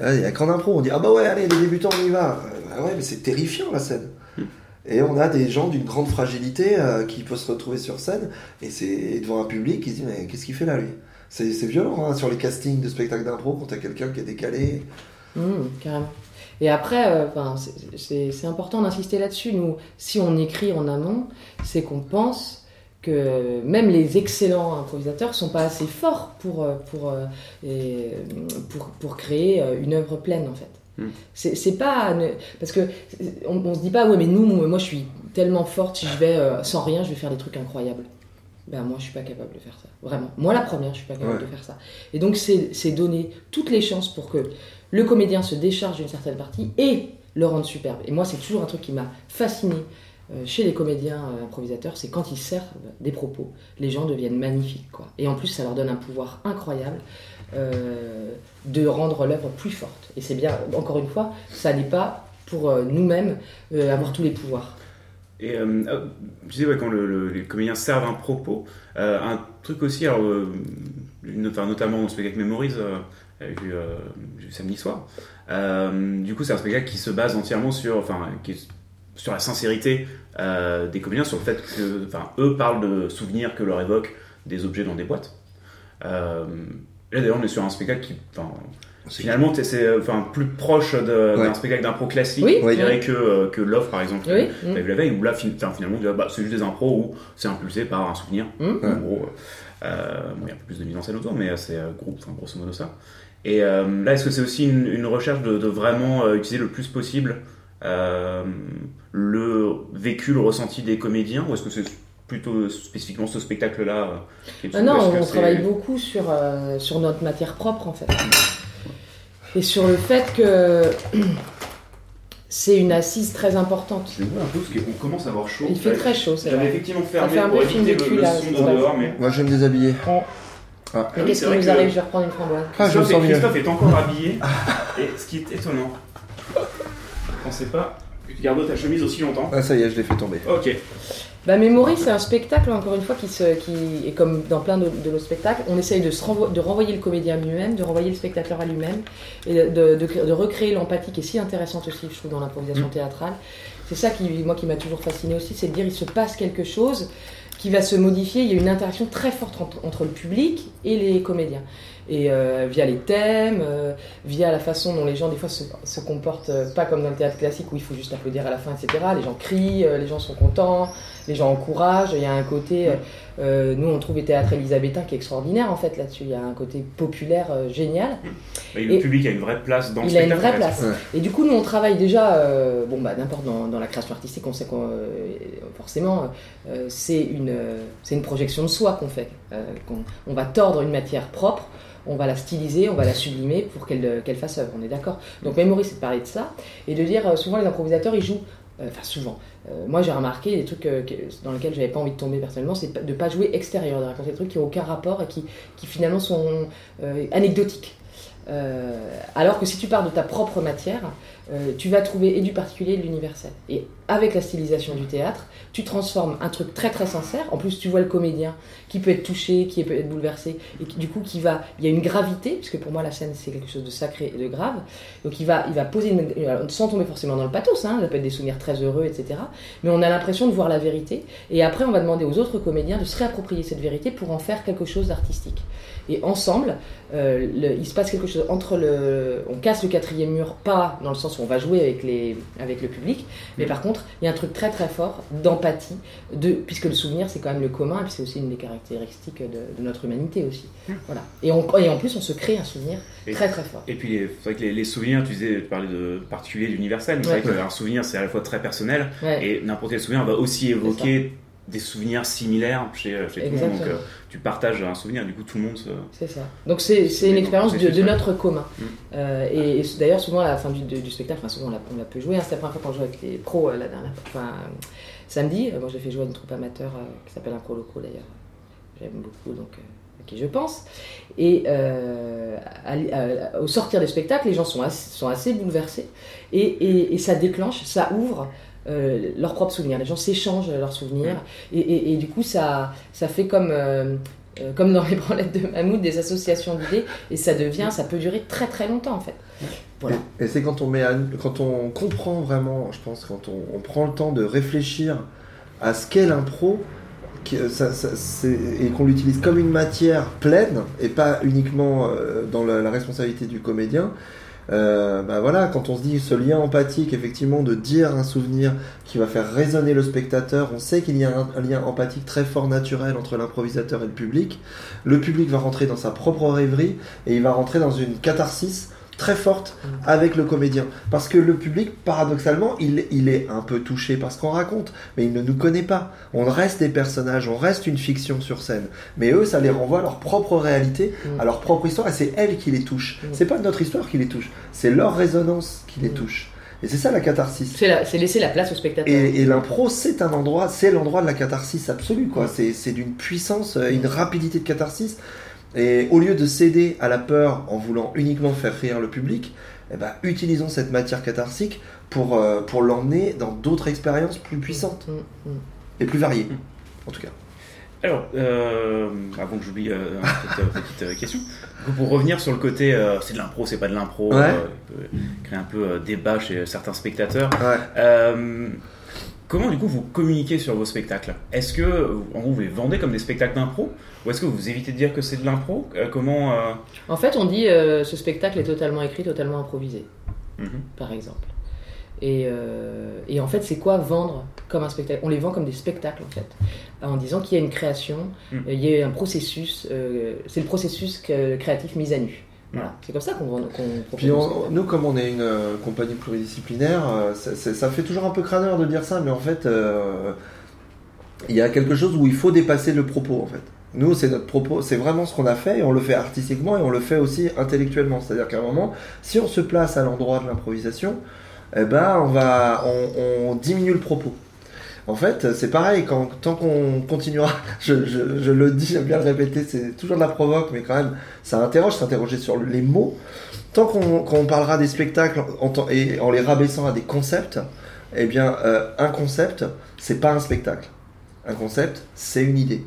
Il y a qu'en impro on dit ah bah ouais allez les débutants on y va. Bah ouais mais c'est terrifiant la scène. Hmm. Et on a des gens d'une grande fragilité euh, qui peuvent se retrouver sur scène et c'est devant un public qui se dit mais qu'est-ce qu'il fait là lui? C'est violent hein, sur les castings de spectacles d'impro quand t'as quelqu'un qui est décalé. Mmh, carrément. Et après, c'est important d'insister là-dessus. Nous, si on écrit en amont, c'est qu'on pense que même les excellents improvisateurs sont pas assez forts pour, euh, pour, euh, pour, pour, créer euh, une œuvre pleine en fait. Hmm. C'est pas parce que on, on, se dit pas ouais mais nous moi je suis tellement forte si je vais sans rien je vais faire des trucs incroyables. Ben moi je suis pas capable de faire ça vraiment. Moi la première je suis pas capable de faire ça. Et donc c'est donner toutes les chances pour que le comédien se décharge d'une certaine partie et le rende superbe. Et moi c'est toujours un truc qui m'a fasciné chez les comédiens euh, improvisateurs, c'est quand ils servent des propos, les gens deviennent magnifiques. Quoi. Et en plus, ça leur donne un pouvoir incroyable euh, de rendre l'œuvre plus forte. Et c'est bien, encore une fois, ça n'est pas pour nous-mêmes avoir tous les pouvoirs. Et je disais, quand les comédiens servent un propos, un truc aussi, notamment dans le spectacle Memories, vu, samedi soir, du coup, c'est un spectacle qui se base entièrement sur, enfin, sur la sincérité euh, des comédiens, sur le fait que, enfin, eux parlent de souvenirs que leur évoquent des objets dans des boîtes. Euh, là d'ailleurs, on est sur un spectacle qui, enfin, finalement, c'est enfin plus proche d'un spectacle d'impro classique, je dirais que, euh, que l'offre par exemple, oui. vu la veille, où là finalement, bah, c'est juste des impros où c'est impulsé par un souvenir. Mmh. En gros, euh, il y a un peu plus de mise en scène autour, mais c'est groupe, grosso modo ça. Et là, est-ce que c'est aussi une, une recherche de, de vraiment utiliser le plus possible euh, le vécu, le ressenti des comédiens Ou est-ce que c'est plutôt spécifiquement ce spectacle-là ah Non, on travaille beaucoup sur, euh, sur notre matière propre en fait. Et sur le fait que c'est une assise très importante. C'est un peu parce qu'on commence à avoir chaud. Il fait très chaud, c'est vrai. J'avais effectivement fermé fait un pour éviter le, le son dehors, mais... Moi, je vais me déshabiller. Ah. Qu'est-ce qui nous arrive Je vais reprendre une framboise? Ah, Christophe est encore habillé. et ce qui est étonnant, pensais pas que tu gardes ta chemise aussi longtemps. Ah, ça y est, je l'ai fait tomber. Ok. Bah, Memory, c'est un spectacle, encore une fois, qui, se, qui est comme dans plein de, nos spectacles. On essaye de, se de renvoyer le comédien lui-même, de renvoyer le spectateur à lui-même, et de, de, recréer l'empathie qui est si intéressante aussi, je trouve, dans l'improvisation mm. théâtrale. C'est ça qui, moi, qui m'a toujours fasciné aussi, c'est de dire il se passe quelque chose qui va se modifier. Il y a une interaction très forte entre, entre le public et les comédiens et euh, via les thèmes, euh, via la façon dont les gens des fois se, comportent, euh, pas comme dans le théâtre classique où il faut juste applaudir à la fin, etc. Les gens crient, les gens sont contents, les gens encouragent. Il y a un côté, nous on trouve le théâtre élisabétain qui est extraordinaire en fait là-dessus. Il y a un côté populaire génial. Et le public a une vraie place dans le il a une vraie place. Et du coup nous on travaille déjà, bon bah n'importe dans, dans, la création artistique, on sait qu'on forcément c'est une c'est une projection de soi qu'on fait. on va tordre une matière propre on va la styliser, on va la sublimer pour qu'elle qu'elle fasse œuvre, on est d'accord Donc mémorie, c'est de parler de ça, et de dire, euh, souvent les improvisateurs, ils jouent, euh, enfin souvent, euh, moi j'ai remarqué des trucs dans lesquels j'avais pas envie de tomber personnellement, c'est de pas jouer extérieur, de raconter des trucs qui n'ont aucun rapport et qui, qui finalement sont anecdotiques. alors que si tu pars de ta propre matière, euh, tu vas trouver et du particulier et de l'universel. Et avec la stylisation du théâtre, tu transformes un truc très très sincère. En plus, tu vois le comédien qui peut être touché, qui peut être bouleversé, et du coup, qui va, il y a une gravité, puisque pour moi la scène c'est quelque chose de sacré et de grave. Donc il va, il va poser, sans tomber forcément dans le pathos, hein, ça peut être des souvenirs très heureux, etc. Mais on a l'impression de voir la vérité. Et après, on va demander aux autres comédiens de se réapproprier cette vérité pour en faire quelque chose d'artistique. Et ensemble, euh, il se passe quelque chose entre le. On casse le quatrième mur, pas dans le sens où on va jouer avec, les, avec le public, mais par contre, il y a un truc très très fort d'empathie, de, puisque le souvenir c'est quand même le commun, et puis c'est aussi une des caractéristiques de, notre humanité aussi. Voilà. Et, et, en plus, on se crée un souvenir très très fort. Et puis, c'est vrai que les, souvenirs, tu disais, tu parlais de particulier, d'universel, mais c'est vrai qu'un souvenir c'est à la fois très personnel, et n'importe quel souvenir va aussi évoquer des souvenirs similaires chez, chez tout le monde. Donc, euh, tu partages un souvenir, du coup, tout le monde se. C'est ça. Donc, c'est une expérience de, notre commun. Mm. Euh, et, d'ailleurs, souvent, à la fin du, du spectacle, enfin, souvent, on l'a, pu jouer. Hein, c'était la première fois quand je jouais avec les pros euh, la dernière fois. Enfin, samedi, moi, j'ai fait jouer à une troupe amateur qui s'appelle un pro loco d'ailleurs. J'aime beaucoup, donc. à qui je pense. Et au sortir des spectacles, les gens sont assez, sont assez bouleversés. Et, et, et ça déclenche, ça ouvre euh, leurs propres souvenirs. Les gens s'échangent leurs souvenirs. Et, du coup, ça, ça fait comme, euh, euh, comme dans les branlettes de Mammouth, des associations d'idées. Et ça devient, ça peut durer très très longtemps en fait. Et, c'est quand on, quand on comprend vraiment, je pense, quand on, prend le temps de réfléchir à ce qu'est l'impro, et qu'on l'utilise comme une matière pleine et pas uniquement dans la responsabilité du comédien, euh, bah voilà, quand on se dit ce lien empathique, effectivement, de dire un souvenir qui va faire résonner le spectateur, on sait qu'il y a un, lien empathique très fort, naturel entre l'improvisateur et le public. Le public va rentrer dans sa propre rêverie et il va rentrer dans une catharsis très forte mm. avec le comédien. Parce que le public, paradoxalement, il, il est un peu touché par ce qu'on raconte, mais il ne nous connaît pas. On reste des personnages, on reste une fiction sur scène. Mais eux, ça les renvoie à leur propre réalité, mm. à leur propre histoire, et c'est elle qui les touche. Mm. C'est pas notre histoire qui les touche, c'est leur résonance qui les touche. Et c'est ça la catharsis. C'est laisser la place au spectateur. Et, l'impro, c'est un endroit, c'est l'endroit de la catharsis absolue, quoi. C'est d'une puissance, une rapidité de catharsis. Et au lieu de céder à la peur en voulant uniquement faire rire le public, eh ben, utilisons cette matière catharsique pour, euh, pour l'emmener dans d'autres expériences plus puissantes mm, mm, mm. et plus variées, en tout cas. Alors, euh, avant que j'oublie euh, une petite, question, pour revenir sur le côté c'est de l'impro, c'est pas de l'impro, créer un peu débat chez certains spectateurs. Comment du coup vous communiquez sur vos spectacles? Est-ce que en vous les vendez comme des spectacles d'impro? Ou est-ce que vous évitez de dire que c'est de l'impro euh, Comment euh, En fait, on dit euh, ce spectacle est totalement écrit, totalement improvisé, mhm. par exemple. Et, et en fait, c'est quoi vendre comme un spectacle? On les vend comme des spectacles en fait, en disant qu'il y a une création, mhm. il y a un processus, c'est le processus créatif mis à nu. Voilà, c'est comme ça qu'on qu Puis nous, comme on est une euh, compagnie pluridisciplinaire, euh, ça, fait toujours un peu crâneur de dire ça, mais en fait, euh, il y a quelque chose où il faut dépasser le propos, en fait. Nous, c'est notre propos, c'est vraiment ce qu'on a fait, et on le fait artistiquement, et on le fait aussi intellectuellement. C'est-à-dire qu'à un moment, si on se place à l'endroit de l'improvisation, eh ben, on, va, on diminue le propos. En fait, c'est pareil, quand, tant qu'on continuera, je, le dis, j'aime bien le répéter, c'est toujours de la provoque, mais quand même, ça interroge, s'interroger sur les mots. Tant qu'on parlera des spectacles en, et en les rabaissant à des concepts, eh bien, euh, un concept, c'est pas un spectacle. Un concept, c'est une idée.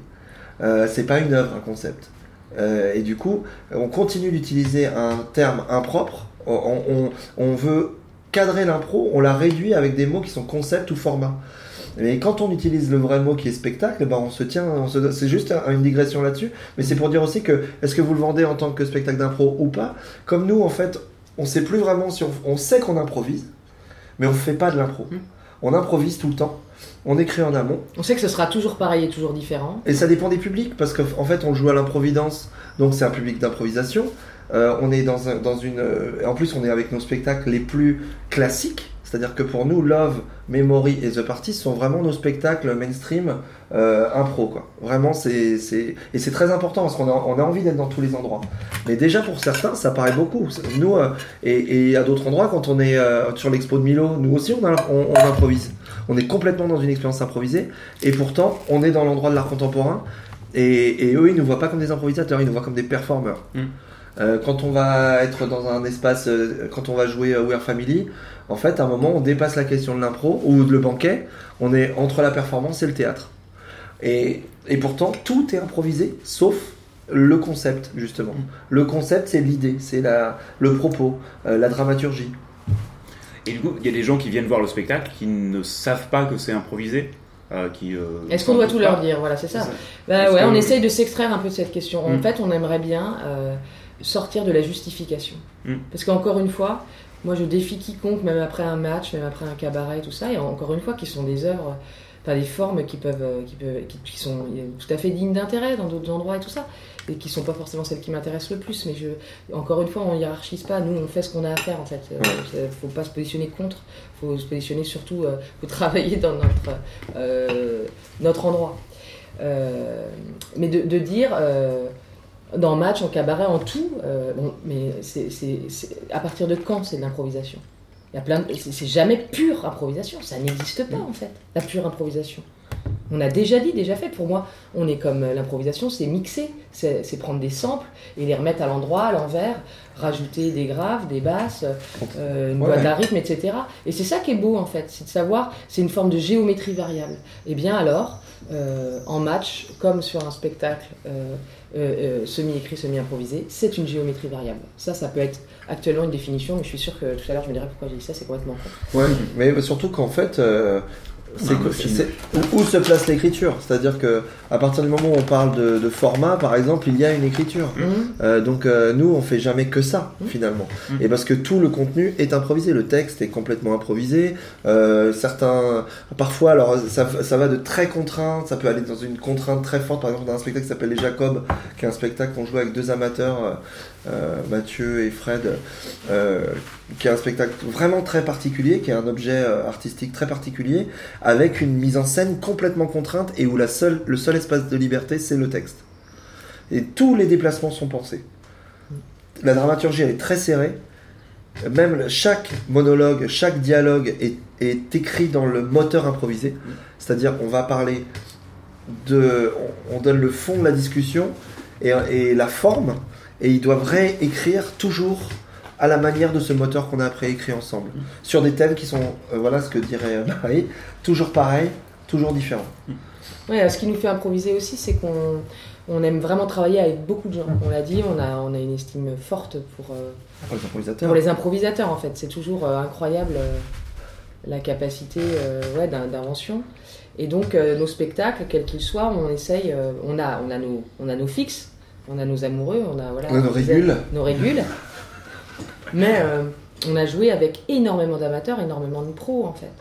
Euh, c'est pas une œuvre, un concept. Euh, et du coup, on continue d'utiliser un terme impropre. On, on veut cadrer l'impro, on la réduit avec des mots qui sont concept ou format. Mais quand on utilise le vrai mot qui est spectacle, ben on se tient, c'est juste une digression là-dessus, mais c'est pour dire aussi que est-ce que vous le vendez en tant que spectacle d'impro ou pas? Comme nous, en fait, on sait plus vraiment si on, sait qu'on improvise, mais on fait pas de l'impro. Hmm. On improvise tout le temps. On écrit en amont. On sait que ce sera toujours pareil et toujours différent. Et ça dépend des publics, parce qu'en fait, on joue à l'improvidence, donc c'est un public d'improvisation. Euh, on est dans, dans une. Euh, en plus, on est avec nos spectacles les plus classiques. C'est-à-dire que pour nous, Love, Memory et The Party sont vraiment nos spectacles mainstream euh, impro. Quoi. Vraiment, c'est, et c'est très important parce qu'on a, on a envie d'être dans tous les endroits. Mais déjà, pour certains, ça paraît beaucoup. Nous, euh, et, à d'autres endroits, quand on est euh, sur l'expo de Milo, nous aussi, on, on, improvise. On est complètement dans une expérience improvisée. Et pourtant, on est dans l'endroit de l'art contemporain. Et, eux, ils ne nous voient pas comme des improvisateurs, ils nous voient comme des performeurs. Mm. Euh, quand on va être dans un espace, euh, quand on va jouer euh, We're Family, en fait, à un moment, on dépasse la question de l'impro ou de le banquet. On est entre la performance et le théâtre. Et, et pourtant, tout est improvisé, sauf le concept, justement. Le concept, c'est l'idée, c'est le propos, euh, la dramaturgie. Et du coup, il y a des gens qui viennent voir le spectacle qui ne savent pas que c'est improvisé. euh, euh, Est-ce qu'on doit tout leur dire Voilà, c'est ça. Bah ouais, on essaye de s'extraire un peu de cette question. En Mm. fait, on aimerait bien euh, sortir de la justification. Mm. Parce qu'encore une fois, moi je défie quiconque, même après un match, même après un cabaret, tout ça, et encore une fois, qui sont des œuvres, des formes qui peuvent, euh, qui, peuvent, qui, qui sont tout à fait dignes d'intérêt dans d'autres endroits et tout ça, et qui sont pas forcément celles qui m'intéressent le plus. Mais je, encore une fois, on hiérarchise pas. Nous, on fait ce qu'on a à faire en fait. Euh, faut pas se positionner contre. Faut se positionner surtout. Euh, faut travailler dans notre euh, notre endroit. Euh, mais de, de dire euh, dans match, en cabaret, en tout, bon, mais c'est- à partir de quand c'est de l'improvisation? Il y a plein de- c'est, jamais pure improvisation, ça n'existe pas en fait, la pure improvisation. On a déjà dit, déjà fait. Pour moi, on est comme euh, l'improvisation, c'est mixer, c'est, prendre des samples et les remettre à l'endroit, à l'envers, rajouter des graves, des basses, euh, une Ouais. boîte à rythme, etc. Et c'est ça qui est beau en fait, c'est de savoir, c'est une forme de géométrie variable. Et bien alors, euh, en match, comme sur un spectacle euh, euh, euh, semi-écrit, semi-improvisé, c'est une géométrie variable. Ça, ça peut être actuellement une définition, mais je suis sûr que tout à l'heure je me dirais pourquoi j'ai dit ça, c'est complètement con. Ouais, mais surtout qu'en fait, euh, où, où se place l'écriture? C'est-à-dire que à partir du moment où on parle de, de format, par exemple, il y a une écriture. Mhm. Euh, donc euh, nous, on fait jamais que ça Mhm. finalement. Mhm. Et parce que tout le contenu est improvisé, le texte est complètement improvisé. Euh, certains, parfois, alors ça, ça va de très contraint, ça peut aller dans une contrainte très forte. Par exemple, dans un spectacle qui s'appelle Les Jacobs, qui est un spectacle qu'on joue avec deux amateurs, euh, Mathieu et Fred, euh, qui est un spectacle vraiment très particulier, qui est un objet euh, artistique très particulier, avec une mise en scène complètement contrainte et où la seule, le seul espace de liberté, c'est le texte. Et tous les déplacements sont pensés. La dramaturgie, elle est très serrée. Même chaque monologue, chaque dialogue est, écrit dans le moteur improvisé. C'est-à-dire, on va parler de. On, on donne le fond de la discussion et la forme, et ils doivent réécrire toujours à la manière de ce moteur qu'on a après écrit ensemble. Sur des thèmes qui sont, euh, voilà ce que dirait euh, Marie, toujours pareil, toujours différents. Ouais, ce qui nous fait improviser aussi, c'est qu'on on aime vraiment travailler avec beaucoup de gens. On l'a dit, on a, on a une estime forte pour, euh, Pour les improvisateurs. pour les improvisateurs en fait. C'est toujours euh, incroyable euh, la capacité euh, ouais, d'in- d'invention. Et donc euh, nos spectacles, quels qu'ils soient, on essaye, euh, on, a, on, a nos, on a nos fixes, on a nos amoureux, on a voilà, On a nos régules. nos régules. Mais euh, on a joué avec énormément d'amateurs, énormément de pros en fait.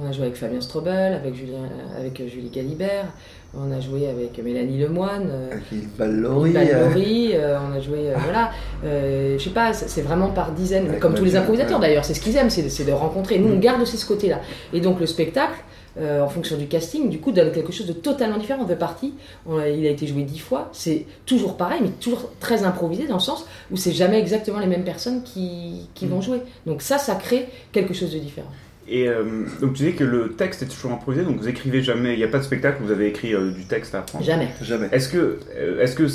On a joué avec Fabien Strobel, avec, Julien, avec Julie Galibert, on a joué avec Mélanie Lemoine, euh, Avec euh, euh, on a joué, euh, voilà, euh, je sais pas, c'est vraiment par dizaines, comme tous les improvisateurs d'ailleurs, c'est ce qu'ils aiment, c'est c'est de rencontrer. Nous, on Mm. garde aussi ce côté-là. Et donc le spectacle, euh, en fonction du casting, du coup, donne quelque chose de totalement différent. The Party, on a- il a été joué dix fois, c'est toujours pareil, mais toujours très improvisé dans le sens où c'est jamais exactement les mêmes personnes qui, qui Mm. vont jouer. Donc ça, ça crée quelque chose de différent. Et euh, donc tu dis que le texte est toujours improvisé, donc vous écrivez jamais, il n'y a pas de spectacle où vous avez écrit euh, du texte à apprendre. Jamais. Jamais. Est-ce que, est-ce que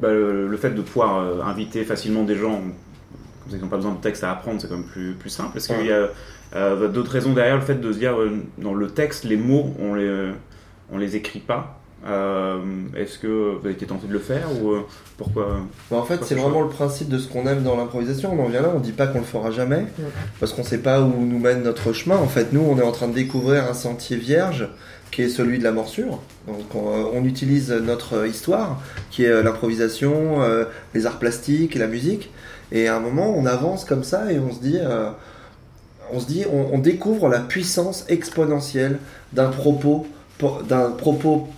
bah, le, fait de pouvoir euh, inviter facilement des gens, comme ça, qui n'ont pas besoin de texte à apprendre, c'est quand même plus, plus simple Est-ce qu'il y a euh, d'autres raisons derrière le fait de se dire, euh, dans le texte, les mots, on les, euh, on les écrit pas Euh, Est-ce que vous avez été tenté de le faire ou euh, pourquoi Bah, en fait, c'est ce vraiment le principe de ce qu'on aime dans l'improvisation. On en vient là, on dit pas qu'on le fera jamais, parce qu'on sait pas où nous mène notre chemin. En fait, nous, on est en train de découvrir un sentier vierge qui est celui de la morsure. Donc, on, on utilise notre histoire, qui est l'improvisation, euh, les arts plastiques et la musique. Et à un moment, on avance comme ça et on se dit, euh, on se dit, on, on découvre la puissance exponentielle d'un propos, po- d'un propos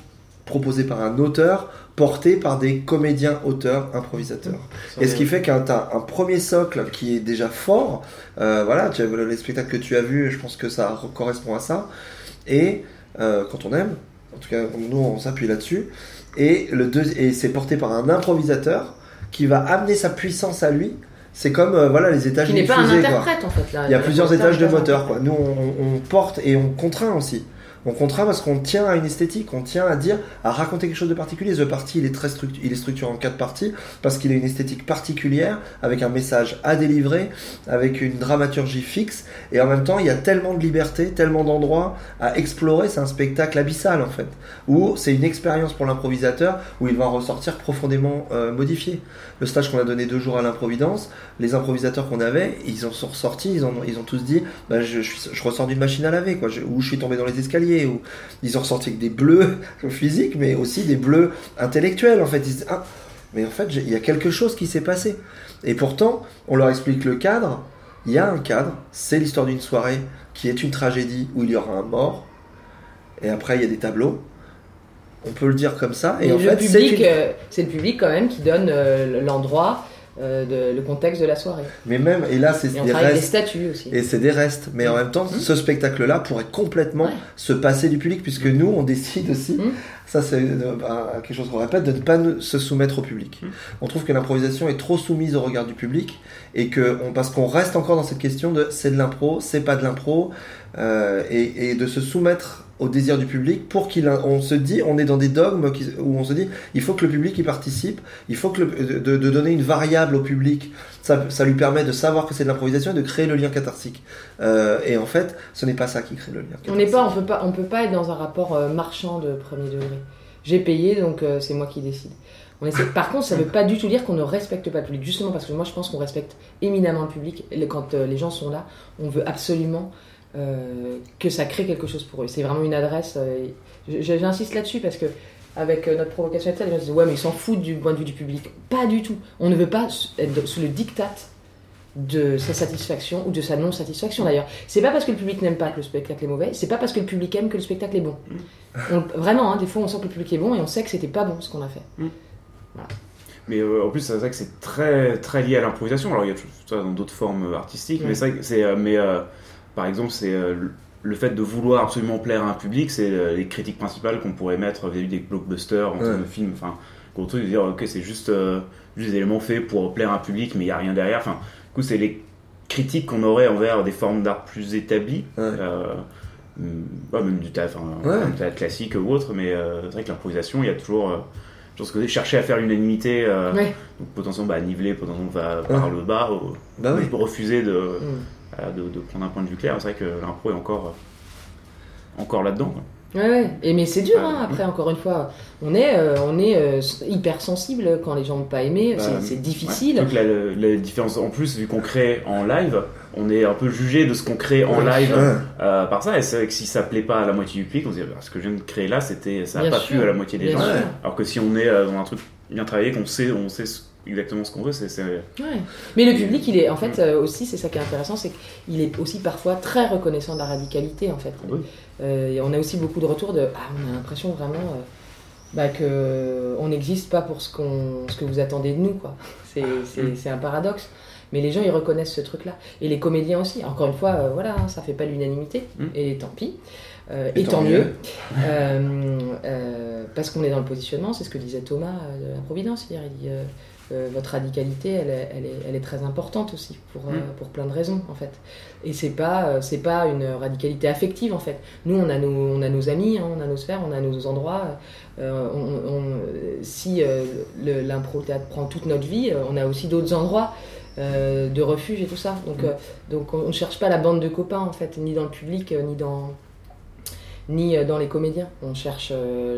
proposé par un auteur, porté par des comédiens, auteurs, improvisateurs. Et ce qui fait qu'un un premier socle qui est déjà fort. Euh, voilà, tu as, les spectacles que tu as vus, je pense que ça correspond à ça. Et euh, quand on aime, en tout cas nous on s'appuie là-dessus. Et le deux, et c'est porté par un improvisateur qui va amener sa puissance à lui. C'est comme euh, voilà les étages Qui n'est pas un fusée, quoi. interprète en fait. là. Il y a plusieurs étages de moteur. Quoi. interprète. Nous, on, on porte et on contraint aussi. On contraint parce qu'on tient à une esthétique, on tient à dire, à raconter quelque chose de particulier. The Party, il est il est structuré en quatre parties parce qu'il a une esthétique particulière, avec un message à délivrer, avec une dramaturgie fixe, et en même temps, il y a tellement de liberté, tellement d'endroits à explorer. C'est un spectacle abyssal en fait, où c'est une expérience pour l'improvisateur où il va en ressortir profondément euh, modifié. Le stage qu'on a donné deux jours à l'improvidence, les improvisateurs qu'on avait, ils en sont ressortis, ils ont, tous dit, bah, je, ressors d'une machine à laver, ou je suis tombé dans les escaliers, ou ils ont ressorti avec des bleus physiques, mais aussi des bleus intellectuels en fait. Ils disent, ah, mais en fait, il y a quelque chose qui s'est passé. Et pourtant, on leur explique le cadre. Il y a un cadre, c'est l'histoire d'une soirée qui est une tragédie où il y aura un mort. Et après, il y a des tableaux. On peut le dire comme ça. Et, en fait, euh, c'est le public quand même qui donne euh, l'endroit. Euh, le contexte de la soirée. Mais même, et là, c'est des restes. Des statues aussi. Et c'est des restes. Mais en même temps, mmh. ce spectacle-là pourrait complètement se passer du public, puisque nous, on décide aussi mmh ça c'est quelque chose qu'on répète, de ne pas se soumettre au public. Mmh. On trouve que l'improvisation est trop soumise au regard du public et que parce qu'on reste encore dans cette question de c'est de l'impro, c'est pas de l'impro, euh, et, de se soumettre au désir du public pour qu'il on se dit on est dans des dogmes où on se dit il faut que le public y participe il faut que de, donner une variable au public ça, ça lui permet de savoir que c'est de l'improvisation et de créer le lien catharsique euh, et en fait ce n'est pas ça qui crée le lien catharsique. on n'est pas on peut pas on peut pas être dans un rapport euh, marchand de premier degré j'ai payé donc c'est moi qui décide on essaie... Par contre, ça ne veut pas du tout dire qu'on ne respecte pas le public. Justement parce que moi, je pense qu'on respecte éminemment le public. Quand les gens sont là, on veut absolument euh, que ça crée quelque chose pour eux. C'est vraiment une adresse. Euh, j'insiste là-dessus parce que avec euh, notre provocation les gens disent ouais mais ils s'en foutent du point de vue du public. Pas du tout. On ne veut pas être sous le diktat de sa satisfaction ou de sa non-satisfaction d'ailleurs. C'est pas parce que le public n'aime pas que le spectacle est mauvais, c'est pas parce que le public aime que le spectacle est bon. Mm. vraiment, hein, des fois on sent que le public est bon et on sait que c'était pas bon ce qu'on a fait. Mm. Mais en plus, c'est vrai que c'est très, très lié à l'improvisation. Alors il y a tout ça dans d'autres formes artistiques, mais c'est mais par exemple, c'est euh, le fait de vouloir absolument plaire à un public, c'est euh, les critiques principales qu'on pourrait mettre vis-à-vis des blockbusters en termes de films. Enfin, gros truc de dire, ok, c'est juste, euh, juste des éléments faits pour plaire à un public, mais il n'y a rien derrière. Enfin, du coup, c'est les critiques qu'on aurait envers des formes d'art plus établies. même du théâtre, classique ou autre, mais c'est vrai que l'improvisation, il y a toujours je pense que chercher à faire l'unanimité, donc potentiellement bah, niveler, potentiellement va par le bas, bah refuser de, de, prendre un point de vue clair. C'est vrai que l'impro est encore, euh, encore là-dedans. Ouais, Et mais c'est dur, hein, après, encore une fois. On est, euh, on est euh, hyper sensible quand les gens n'ont pas aimé, bah, c'est difficile. Donc la, la, différence, en plus, vu qu'on crée en live, on est un peu jugé de ce qu'on crée en live par ça. Et c'est vrai que si ça plaît pas à la moitié du public, on se dit, bah, ce que je viens de créer là, c'était, ça n'a pas plu à la moitié des gens. Alors que si on est dans un truc bien travaillé, qu'on sait, on sait exactement ce qu'on veut. C'est, ouais. Mais le public, il est en fait euh, aussi, c'est ça qui est intéressant, c'est qu'il est aussi parfois très reconnaissant de la radicalité en fait. Euh, on a aussi beaucoup de retours de, ah, on a l'impression vraiment euh, bah, que on n'existe pas pour ce qu'on, ce que vous attendez de nous quoi. C'est, mm. c'est, un paradoxe. Mais les gens, ils reconnaissent ce truc-là. Et les comédiens aussi. Encore une fois, voilà, hein, ça fait pas l'unanimité. Mm. Et tant pis. et, tant, mieux. parce qu'on est dans le positionnement, c'est ce que disait Thomas de la Providence hier. Il dit euh, votre radicalité, elle est, elle, est, elle est, très importante aussi pour, euh, mm. pour plein de raisons en fait. Et c'est pas euh, c'est pas une radicalité affective en fait. Nous on a nos on a nos amis, hein, on a nos sphères, on a nos endroits. On, si l'impro théâtre prend toute notre vie, on a aussi d'autres endroits. de refuge et tout ça. Donc, mm. donc on ne cherche pas la bande de copains en fait, ni dans le public, ni dans, ni dans les comédiens. On cherche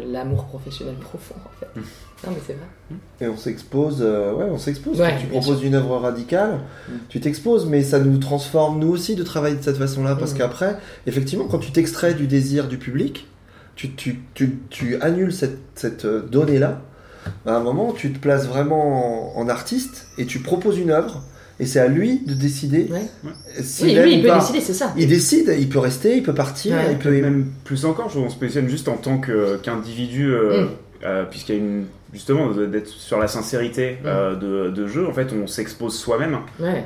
l'amour professionnel profond en fait. Mm. Non, mais c'est vrai. Et on s'expose, euh, ouais, on s'expose. Quand tu proposes une œuvre radicale, mm. tu t'exposes, mais ça nous transforme nous aussi de travailler de cette façon-là, parce mm. qu'après, effectivement, quand tu t'extrais du désir du public, tu, tu, tu, tu annules cette, cette euh, donnée-là. À un moment, tu te places vraiment en, artiste et tu proposes une œuvre. Et c'est à lui de décider. oui, lui, il peut décider, c'est ça. Il décide, il peut rester, il peut partir, il peut. Même plus encore, je on se positionne juste en tant qu'individu. Euh, mm. Euh, puisqu'il y a une justement d'être sur la sincérité euh, de, de, jeu en fait on s'expose soi-même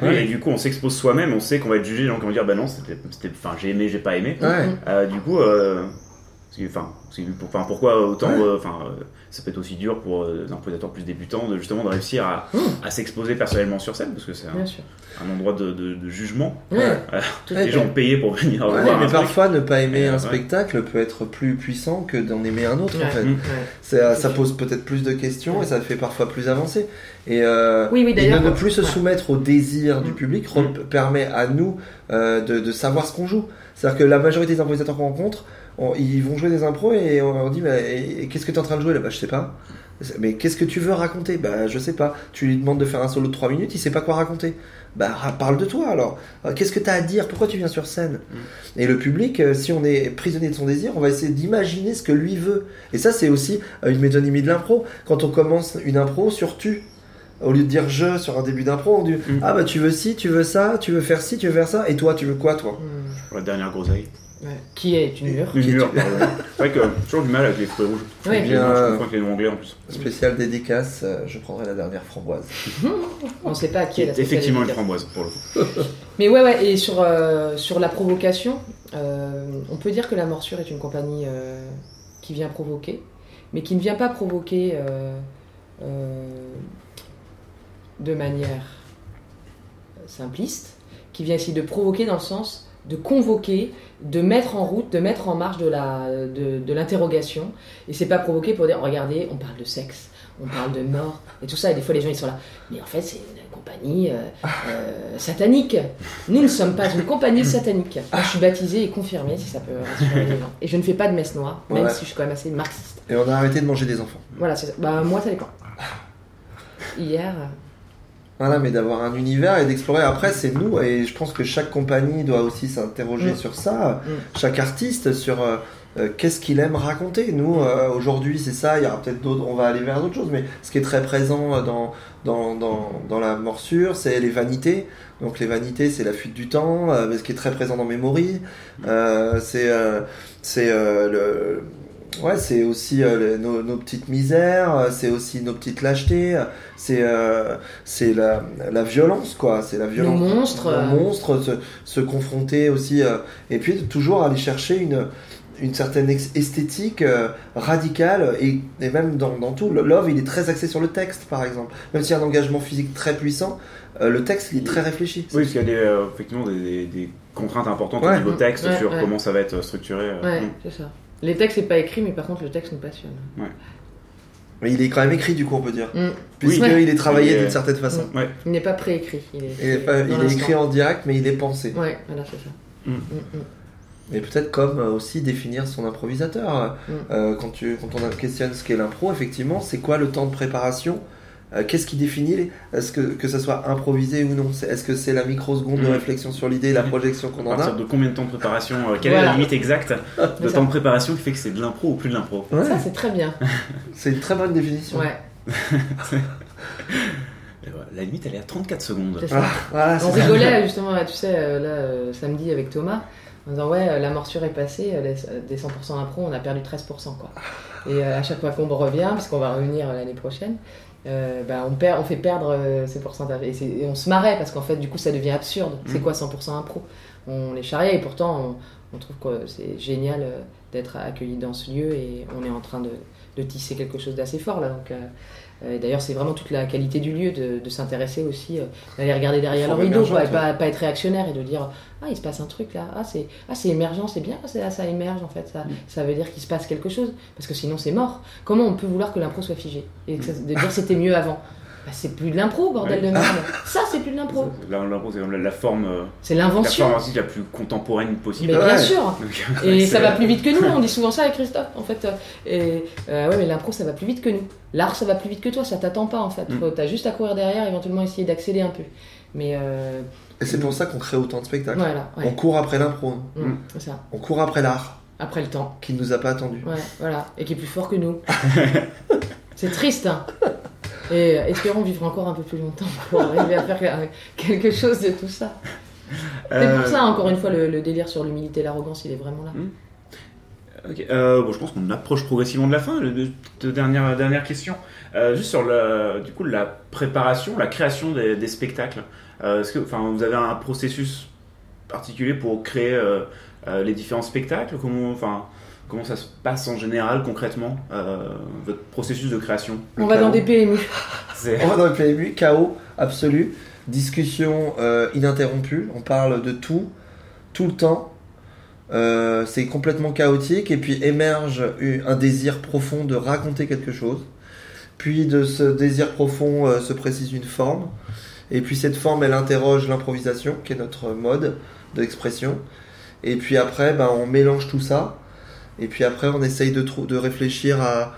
et, du coup on s'expose soi-même on sait qu'on va être jugé donc on va dire bah non c'était enfin j'ai aimé j'ai pas aimé euh, du coup enfin, enfin, pourquoi autant, Ouais. euh, enfin, euh, ça peut être aussi dur pour euh, des improvisateurs plus débutants de justement de réussir à, Mmh. à s'exposer personnellement sur scène, parce que c'est un, un endroit de, de- de jugement. Ouais, tout à Les gens ont payé pour venir Ouais, voir un mais truc. parfois, ne pas aimer Et, un ouais. spectacle peut être plus puissant que d'en aimer un autre, en Ouais. fait. Mm. Ouais. Ça, ça pose peut-être plus de questions et ça fait parfois plus avancer. Et, euh, Oui, oui, et d'ailleurs, de ne plus se ouais. soumettre au désir du Mm. public re- permet à nous euh, de, de savoir ce qu'on joue. C'est-à-dire que la majorité des improvisateurs qu'on rencontre, on- ils vont jouer des impros et on leur dit et qu'est-ce que tu es en train de jouer là? Bah, Je sais pas. Mais qu'est-ce que tu veux raconter? Bah je sais pas. Tu lui demandes de faire un solo de 3 minutes, il sait pas quoi raconter. Bah parle de toi alors. Euh, Qu'est-ce que tu as à dire? Pourquoi tu viens sur scène? Et le public, euh, si on est prisonnier de son désir, on va essayer d'imaginer ce que lui veut. Et ça c'est aussi euh, une métonymie de l'impro. Quand on commence une impro sur tu, au lieu de dire je sur un début d'impro, on dit Mm. ah bah tu veux ci, tu veux ça, tu veux faire ci, tu veux faire ça, et toi tu veux quoi toi? Mmh. La dernière groseille. Ouais. Qui est une mûre? Une mûre, pardon. C'est vrai que j'ai toujours du mal avec les fruits rouges. Oui. Je Bien, euh, avec les noms anglais en plus. Spécial dédicace, euh, je prendrai la dernière framboise. On sait pas à qui est la effectivement une framboise pour le coup. Mais ouais, ouais, et sur, euh, sur la provocation, euh, on peut dire que la morsure est une compagnie euh, qui vient provoquer, mais qui ne vient pas provoquer euh, euh, de manière simpliste, qui vient essayer de provoquer dans le sens de convoquer, de mettre en route, de mettre en marche de la de, de l'interrogation. Et c'est pas provoquer pour dire regardez, on parle de sexe, on parle de mort et tout ça. Et des fois les gens ils sont là, mais en fait c'est une compagnie euh, euh, satanique. Nous ne sommes pas une compagnie satanique. Moi, je suis baptisée et confirmée si ça peut rassurer les gens. Et je ne fais pas de messe noire, même Ouais. si je suis quand même assez marxiste. Et on a arrêté de manger des enfants. Voilà, c'est ça. Bah moi ça dépend. Hier. Voilà, mais d'avoir un univers et d'explorer. Après, c'est nous, et je pense que chaque compagnie doit aussi s'interroger Mm. sur ça. Mm. Chaque artiste sur euh, euh, qu'est-ce qu'il aime raconter. Nous, euh, aujourd'hui, c'est ça. Il y aura peut-être d'autres. On va aller vers d'autres choses, mais ce qui est très présent dans dans, dans, dans la morsure, c'est les vanités. Donc les vanités, c'est la fuite du temps, euh, mais ce qui est très présent dans Memory. C'est c'est le Ouais, c'est aussi euh, nos, nos petites misères, euh, c'est aussi nos petites lâchetés, euh, c'est euh, c'est la, la violence, quoi. C'est la violence. Nos monstres, Nos monstres, se, se confronter aussi. euh, et puis toujours aller chercher une, une certaine esthétique euh, radicale et, et même dans, dans tout. Love, il est très axé sur le texte, par exemple. Même s'il y a un engagement physique très puissant, euh, le texte, il est très réfléchi. Oui, parce qu'il y a des, euh, effectivement des, des- des contraintes importantes Ouais. au niveau texte Ouais, sur ouais. comment ça va être structuré. euh, Ouais, mm. c'est ça. Les textes, c'est pas écrit, mais par contre, le texte nous passionne. Mais il est quand même écrit, du coup, on peut dire. Mm. Puisqu'il Ouais. est travaillé d'une certaine façon. Ouais. Il n'est pas préécrit. Il est, Il est, pas- dans il est l'instant. écrit en direct, mais il est pensé. Ouais, voilà, c'est ça. Mm. Mm, mm. Et peut-être comme euh, aussi définir son improvisateur. Mm. Euh, quand, tu, quand on questionne ce qu'est l'impro, effectivement, c'est quoi le temps de préparation Euh, Qu'est-ce qui définit Est-ce que, que ça soit improvisé ou non? Est-ce que c'est la microseconde de Mm. réflexion sur l'idée, la projection qu'on À en partir a de combien de temps de préparation euh, Quelle est la limite exacte de temps de préparation qui fait que c'est de l'impro ou plus de l'impro? Ouais, Ça, c'est très bien. c'est une très bonne définition. Ouais, La limite, elle est à 34 secondes. Ah, voilà, On ça. rigolait justement, tu sais, euh, là, samedi avec Thomas, en disant Ouais, la morsure est passée, des 100% impro, on a perdu 13%. Quoi. Et à chaque fois qu'on revient, puisqu'on va revenir l'année prochaine, euh, bah, on, perd, on fait perdre euh, ces pourcentages. Et, et on se marrait parce qu'en fait, du coup, ça devient absurde. C'est Mm. quoi 100% impro On les charriait et pourtant, on, on trouve que c'est génial euh, d'être accueilli dans ce lieu et on est en train de, de tisser quelque chose d'assez fort là. Donc, euh, D'ailleurs, c'est vraiment toute la qualité du lieu de, de s'intéresser aussi, euh, d'aller regarder derrière le rideau, quoi, et pas, pas être réactionnaire et de dire Ah, il se passe un truc là, ah, c'est ah, émergent, c'est bien, ah, ça émerge en fait, ça, ça veut dire qu'il se passe quelque chose, parce que sinon c'est mort. Comment on peut vouloir que l'impro soit figé? Et que ça- de dire c'était mieux avant? Bah, C'est plus de l'impro, bordel Oui. de merde. Ça, c'est plus de l'impro. Là, l'impro, c'est comme la, la forme, euh, C'est la l'invention. forme artistique la plus contemporaine possible. Mais Ouais. bien sûr Donc, Et ça va plus vite que nous, on dit souvent ça avec Christophe, en fait. Et euh, ouais, mais l'impro, ça va plus vite que nous. L'art, ça va plus vite que toi, ça t'attend pas, en fait. Mm. T'as juste à courir derrière, éventuellement essayer d'accéder un peu. Mais euh, Et c'est pour ça qu'on crée autant de spectacles. voilà, On court après l'impro, Mm, c'est ça. on court après l'art, Après le temps. qui ne nous a pas attendu. Ouais, voilà. Et qui est plus fort que nous. c'est triste, hein. Et euh, espérons vivre encore un peu plus longtemps pour arriver à faire euh, quelque chose de tout ça. C'est pour ça, encore une fois, le, délire sur l'humilité et l'arrogance, il est vraiment là. Ok, euh, bon, je pense qu'on approche progressivement de la fin. Deux dernières, dernières questions. Euh, juste sur la, du coup, la préparation, la création des, spectacles. Euh, vous avez un processus particulier pour créer les différents spectacles? Comment, comment ça se passe en général, concrètement, votre processus de création On va dans des PMU. On va dans des PMU, chaos absolu, discussion ininterrompue, on parle de tout, tout le temps. c'est complètement chaotique et puis émerge un désir profond de raconter quelque chose. Puis de ce désir profond se précise une forme. Et puis cette forme, elle interroge l'improvisation, qui est notre mode d'expression. Et puis après, ben, on mélange tout ça. Et puis après, on essaye de, de réfléchir à,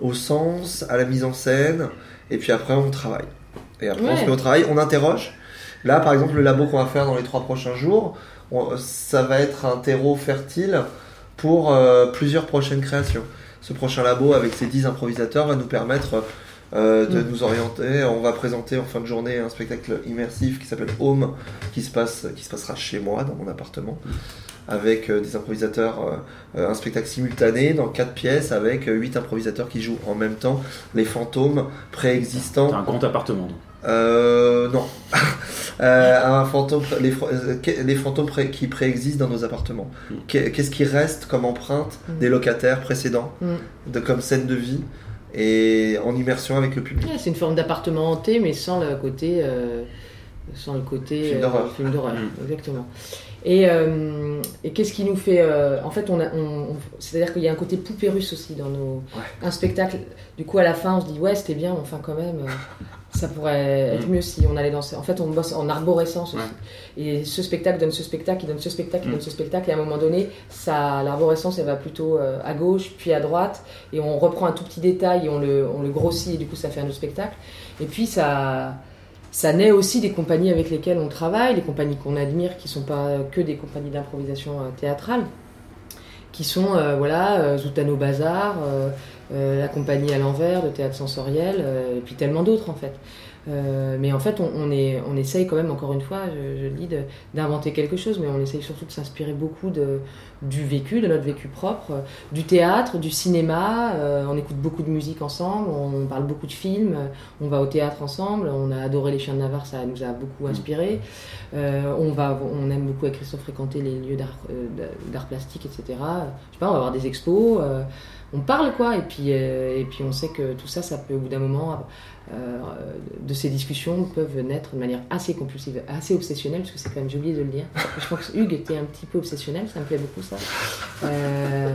au sens, à la mise en scène. Et puis après, on travaille. Et après, on se met au travail, on interroge. Là, par exemple, le labo qu'on va faire dans les trois prochains jours, ça va être un terreau fertile pour euh, plusieurs prochaines créations. Ce prochain labo, avec ses 10 improvisateurs, va nous permettre euh, de mm. nous orienter. On va présenter en fin de journée un spectacle immersif qui s'appelle Home, qui se, passe, qui se passera chez moi, dans mon appartement, avec euh, des improvisateurs, euh, un spectacle simultané dans quatre pièces avec huit improvisateurs qui jouent en même temps les fantômes préexistants. C'est un grand appartement. Euh, non. un fantôme, les, les fantômes qui préexistent dans nos appartements. Mm. Qu'est-ce qui reste comme empreinte mm. des locataires précédents, de, comme scène de vie et en immersion avec le public? c'est une forme d'appartement hanté, mais sans le côté, euh, sans le côté film d'horreur. Euh, mm. exactement. Et, euh, et qu'est-ce qui nous fait, en fait, on, a, on, c'est-à-dire qu'il y a un côté poupée russe aussi dans nos, un spectacle. Du coup, à la fin, on se dit ouais, c'était bien, enfin quand même. ça pourrait être mm. mieux si on allait danser. En fait, on bosse en arborescence aussi. Et ce spectacle donne ce spectacle, il donne ce spectacle, il donne mm. ce spectacle. Et à un moment donné, ça, l'arborescence, elle va plutôt euh, à gauche, puis à droite. Et on reprend un tout petit détail et on le, on le grossit. Et du coup, ça fait un autre spectacle. Et puis, ça, ça naît aussi des compagnies avec lesquelles on travaille, les compagnies qu'on admire, qui sont pas que des compagnies d'improvisation euh, théâtrale, qui sont, euh, voilà, Zoutano Bazar. Euh, la compagnie à l'envers, de théâtre sensoriel, euh, et puis tellement d'autres en fait. Euh, mais en fait, on, est, on essaye quand même, encore une fois, je, je dis, d'inventer quelque chose, mais on essaye surtout de s'inspirer beaucoup de, du vécu, de notre vécu propre, du théâtre, du cinéma. on écoute beaucoup de musique ensemble, on, parle beaucoup de films, on va au théâtre ensemble, on a adoré Les Chiens de Navarre, ça nous a beaucoup inspiré. on, va, on aime beaucoup avec Christophe fréquenter les lieux d'art plastique, etc. Je sais pas, on va avoir des expos on parle quoi et puis euh, et puis on sait que tout ça ça peut au bout d'un moment euh, de ces discussions peuvent naître de manière assez compulsive assez obsessionnelle parce que c'est quand même j'ai oublié de le dire. Je pense que Hugues était un petit peu obsessionnel ça me plaît beaucoup ça. Euh,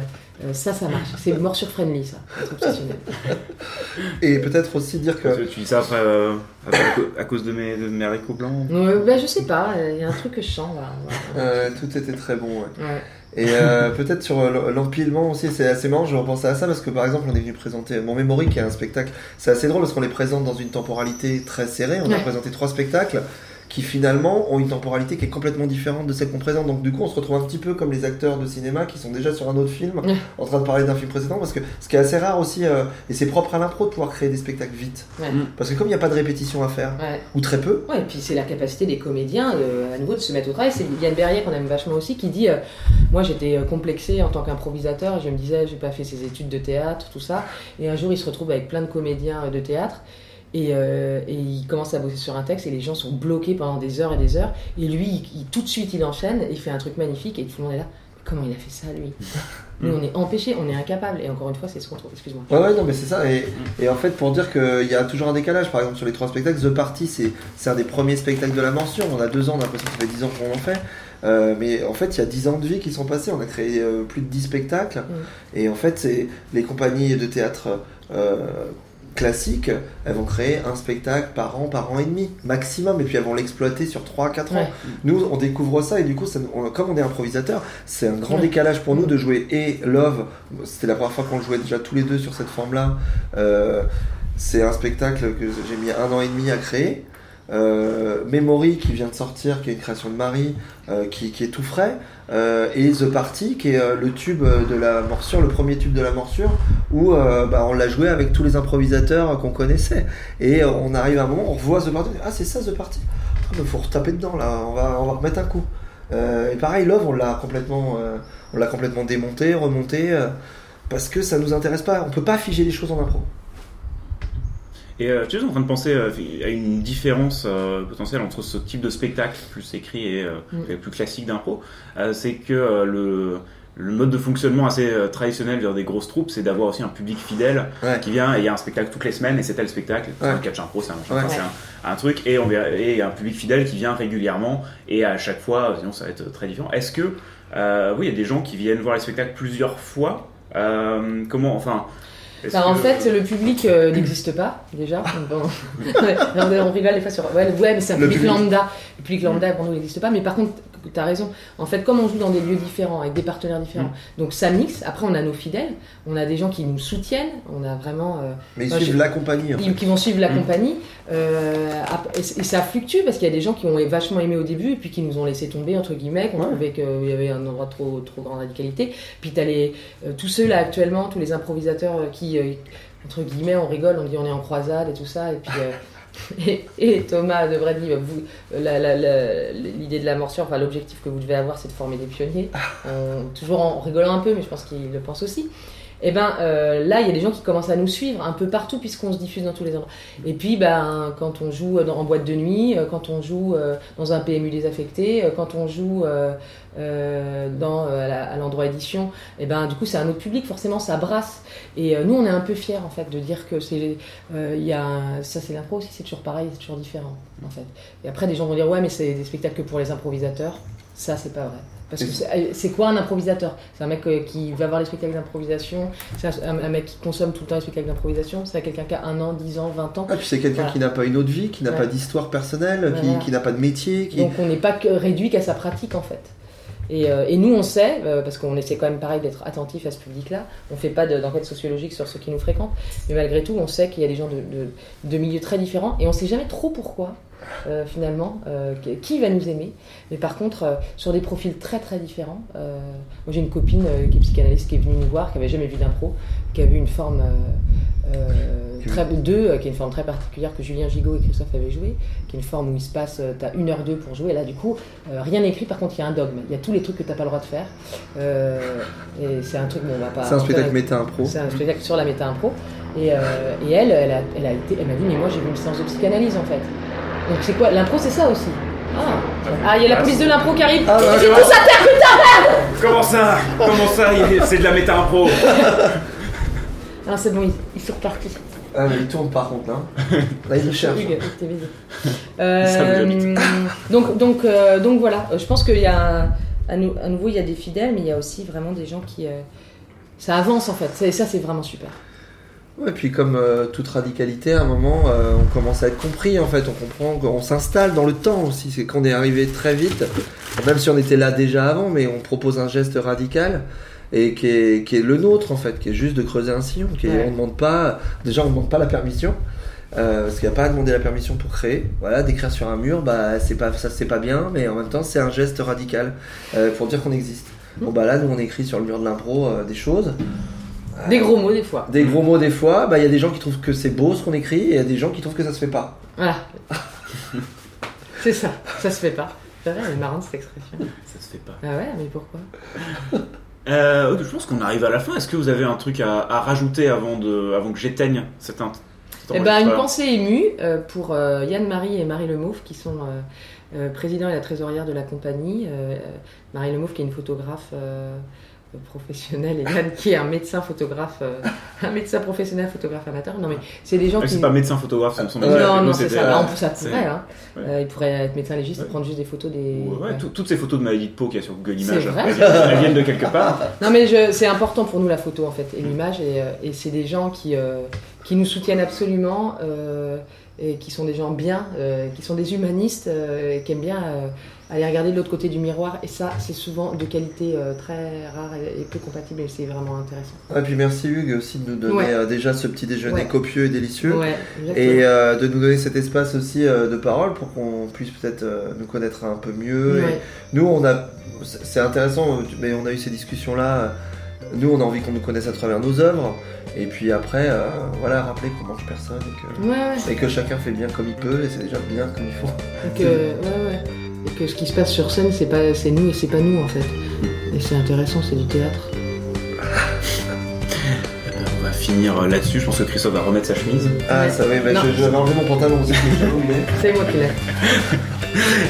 ça ça marche. C'est morsure friendly ça être obsessionnel. Et peut-être aussi dire que tu dis ça après, à cause de mes de mes haricots blancs. Ben, je sais pas il y a un truc que je sens tout était très bon ouais. Et euh, peut-être sur l'empilement aussi, c'est assez marrant, je repensais à ça parce que par exemple, on est venu présenter Mon Memory qui est un spectacle. C'est assez drôle parce qu'on les présente dans une temporalité très serrée. On a présenté trois spectacles qui finalement ont une temporalité qui est complètement différente de celle qu'on présente. Donc du coup, on se retrouve un petit peu comme les acteurs de cinéma qui sont déjà sur un autre film, en train de parler d'un film précédent, parce que ce qui est assez rare aussi, euh, et c'est propre à l'impro de pouvoir créer des spectacles vite. Mm. Parce que comme il n'y a pas de répétition à faire, ou très peu. Ouais, et puis c'est la capacité des comédiens à nouveau de se mettre au travail. C'est Yann Berrier qu'on aime vachement aussi qui dit, euh, moi j'étais euh, complexé en tant qu'improvisateur, je me disais j'ai pas fait ces études de théâtre, tout ça, et un jour il se retrouve avec plein de comédiens de théâtre. Euh, et, il commence à bosser sur un texte et les gens sont bloqués pendant des heures et des heures. Et lui, tout de suite, il enchaîne, il fait un truc magnifique et tout le monde est là. Comment il a fait ça, lui? Nous, on est empêchés, on est incapable. Et encore une fois, c'est ce qu'on trouve. Excuse-moi. Ouais, ouais, non, mais c'est ça. Et, et, en fait, pour dire qu'il y a toujours un décalage, par exemple, sur les trois spectacles, The Party, c'est un des premiers spectacles de la mention. On a deux ans, on a l'impression que ça fait dix ans qu'on en fait. Euh, mais en fait, il y a dix ans de vie qui sont passés. On a créé euh, plus de dix spectacles. Mm. Et en fait, c'est les compagnies de théâtre classiques, elles vont créer un spectacle par an, par an et demi, maximum, et puis elles vont l'exploiter sur 3-4 ans. Nous, on découvre ça, et du coup, ça, comme on est improvisateur, c'est un grand décalage pour nous de jouer et Love, c'était la première fois qu'on jouait déjà tous les deux sur cette forme-là. Euh, c'est un spectacle que j'ai mis un an et demi à créer. Euh, Memory qui vient de sortir, qui est une création de Marie, euh, qui, est tout frais, euh, et The Party qui est le tube de la morsure, le premier tube de la morsure, où bah, on l'a joué avec tous les improvisateurs qu'on connaissait. Et on arrive à un moment, on revoit The Party, ah c'est ça The Party, ah, faut retaper dedans là, on va, on va remettre un coup. et pareil, Love, on l'a complètement, on l'a complètement démonté, remonté, parce que ça nous intéresse pas, on peut pas figer les choses en impro. Et euh, tu es en train de penser euh, à une différence euh, potentielle entre ce type de spectacle plus écrit et mm. plus classique d'impro. c'est que le le mode de fonctionnement assez euh, traditionnel vers des grosses troupes, c'est d'avoir aussi un public fidèle Ouais. qui vient et il y a un spectacle toutes les semaines et c'est tel spectacle. C'est Ouais. un catch impro, c'est un Ouais. truc et on verra- et il y a un public fidèle qui vient régulièrement et à chaque fois, sinon ça va être très différent. Est-ce que euh, oui, il y a des gens qui viennent voir les spectacles plusieurs fois Euh, Comment, enfin. Bah, en fait, le public euh, n'existe pas, déjà. Bon. Ouais, on rigole des fois sur. Ouais, ouais, mais c'est un public, public. lambda. Le public lambda, pour nous, n'existe pas. Mais par contre, as raison. En fait, comme on joue dans des lieux différents, avec des partenaires différents, Mm. donc ça mixe. Après, on a nos fidèles. On a des gens qui nous soutiennent. On a vraiment. euh, Mais ils Moi, suivent la compagnie. en fait. qui, qui vont suivre la Mm. compagnie. Euh, et, ça fluctue parce qu'il y a des gens qui ont vachement aimé au début et puis qui nous ont laissé tomber, entre guillemets, qu'on Ouais. trouvait qu'il y avait un endroit trop, trop grande radicalité. Puis t'as les, euh, tous ceux là actuellement, tous les improvisateurs qui, entre guillemets, on rigole, on dit on est en croisade et tout ça. Et puis. et, et Thomas devrait dire, vous, la- la- la- l'idée de la morsure, enfin l'objectif que vous devez avoir, c'est de former des pionniers. Euh, toujours en rigolant un peu, mais je pense qu'il le pense aussi. Et ben euh, là, il y a des gens qui commencent à nous suivre un peu partout puisqu'on se diffuse dans tous les endroits. Et puis, ben, quand on joue dans- en boîte de nuit, euh, quand on joue euh, dans un PMU désaffecté, euh, quand on joue euh, euh, euh, à l'endroit édition, et ben, du coup, c'est un autre public, forcément, ça brasse. Et euh, nous, on est un peu fiers, en fait, de dire que c'est. euh, il ça, c'est l'impro aussi, c'est toujours pareil, c'est toujours différent, en fait. Et après, des gens vont dire, ouais, mais c'est des spectacles que pour les improvisateurs. Ça, c'est pas vrai. Parce que c'est euh, c'est quoi un improvisateur? C'est un mec euh, qui va voir les spectacles d'improvisation, c'est un, un mec qui consomme tout le temps les spectacles d'improvisation, c'est quelqu'un qui a un an, 10 ans, 20 ans. Ah, puis c'est quelqu'un Voilà. qui n'a pas une autre vie, qui n'a Ouais. pas d'histoire personnelle, qui, Voilà. qui n'a pas de métier. Qui... Donc on n'est pas que réduit qu'à sa pratique en fait. Et, euh, et nous on sait, euh, parce qu'on essaie quand même pareil d'être attentif à ce public-là, on fait pas de- d'enquête sociologique sur ceux qui nous fréquentent, mais malgré tout on sait qu'il y a des gens de, de- de milieux très différents et on sait jamais trop pourquoi. Euh, finalement, euh, qui- va nous aimer, mais par contre euh, sur des profils très très différents. euh, moi j'ai une copine qui est psychanalyste qui est venue nous voir, qui avait jamais vu d'impro, qui a vu une forme très deux, qui est une forme très particulière que Julien Gigot et Christophe avaient joué, qui est une forme où il se passe, euh, t'as une heure deux pour jouer, et là du coup, rien n'est écrit, par contre il y a un dogme, il y a tous les trucs que t'as pas le droit de faire, et c'est un truc, bon, on va pas... C'est un spectacle méta-impro. C'est un spectacle sur la méta-impro, et, et elle, elle a, elle a été, elle m'a dit, mais moi j'ai vu une séance de psychanalyse en fait. Donc c'est quoi L'impro c'est ça aussi ah, Ah, il y a la police de l'impro qui arrive Ah, bah, C'est tout ça Comment ça Comment ça C'est de la méta-impro Ah c'est bon, ils, ils sont repartis. Ah, mais il tourne par contre là. Là, il cherche. Hugues, Euh, donc, donc, euh, donc voilà, je pense qu'il y a, un- à, nou- à nouveau, il y a des fidèles, mais il y a aussi vraiment des gens qui. euh, ça avance en fait, Ça- et ça c'est vraiment super. Ouais, puis comme euh, toute radicalité, à un moment, euh, on commence à être compris en fait. On comprend qu'on s'installe dans le temps aussi. C'est qu'on est arrivé très vite, même si on était là déjà avant, mais on propose un geste radical et qui est, qui est le nôtre en fait, qui est juste de creuser un sillon. Qui est- Ouais. On demande pas, déjà on demande pas la permission. euh, parce qu'il n'y a pas à demander la permission pour créer. Voilà, d'écrire sur un mur, bah c'est pas ça c'est pas bien, mais en même temps c'est un geste radical pour dire qu'on existe. Bon bah là nous on écrit sur le mur de l'impro des choses. Des gros mots des fois. Des gros mots des fois, bah il y a des gens qui trouvent que c'est beau ce qu'on écrit et il y a des gens qui trouvent que ça se fait pas. Voilà. c'est ça, ça se fait pas. C'est vrai, elle est marrante cette expression. Ça se fait pas. Ah ouais, mais pourquoi? Euh, je pense qu'on arrive à la fin. Est-ce que vous avez un truc à, à rajouter avant, de, avant que j'éteigne cet, int- cet Eh ben, une pensée émue euh, pour euh, Yann-Marie et Marie Lemauve, qui sont euh, président et la trésorière de la compagnie. Marie Lemauve, qui est une photographe euh, professionnelle, et Yann, qui est un médecin photographe, euh, un médecin professionnel photographe amateur. Non, mais c'est des gens Ah, qui. C'est pas médecin photographe, son, son métier. non, non, c'est ça. euh, Bah, en plus, ça pourrait. Hein. ouais. Euh, il pourrait être médecin légiste et prendre juste des photos des. Ouais, ouais. tout- toutes ces photos de maladie de peau qu'il y a sur Google Images, elles, viennent- de quelque part. Non mais je- c'est important pour nous la photo en fait et l'image et, euh, et c'est des gens qui, euh, qui nous soutiennent absolument euh, et qui sont des gens bien, euh, qui sont des humanistes euh, et qui aiment bien euh, aller regarder de l'autre côté du miroir et ça c'est souvent de qualité euh, très rare et, et peu compatible et c'est vraiment intéressant. Et puis merci Hugues aussi de nous donner Ouais. euh, déjà ce petit déjeuner Ouais. copieux et délicieux. Ouais. Et euh, de nous donner cet espace aussi de parole pour qu'on puisse peut-être nous connaître un peu mieux. Et nous, on a, c'est intéressant, mais on a eu ces discussions-là. Nous, on a envie qu'on nous connaisse à travers nos œuvres. Et puis après, euh, voilà, rappeler qu'on mange personne et que, Ouais, ouais. et que chacun fait bien comme il peut. Et c'est déjà bien comme il faut. Ouais, ouais. Et que ce qui se passe sur scène c'est pas c'est nous et c'est pas nous en fait. Et c'est intéressant, c'est du théâtre. On va finir là-dessus. Je pense que Christophe va remettre sa chemise. Ah, Ouais. ça oui, bah, j'avais enlevé mon pantalon aussi, mais- C'est moi qui l'ai.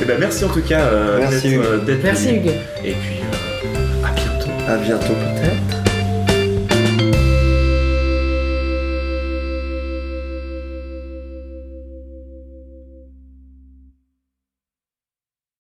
Eh ben, merci en tout cas euh, Merci, d'être Hugues. euh, d'être Merci venu. Hugues. Et puis, euh, à bientôt. À bientôt.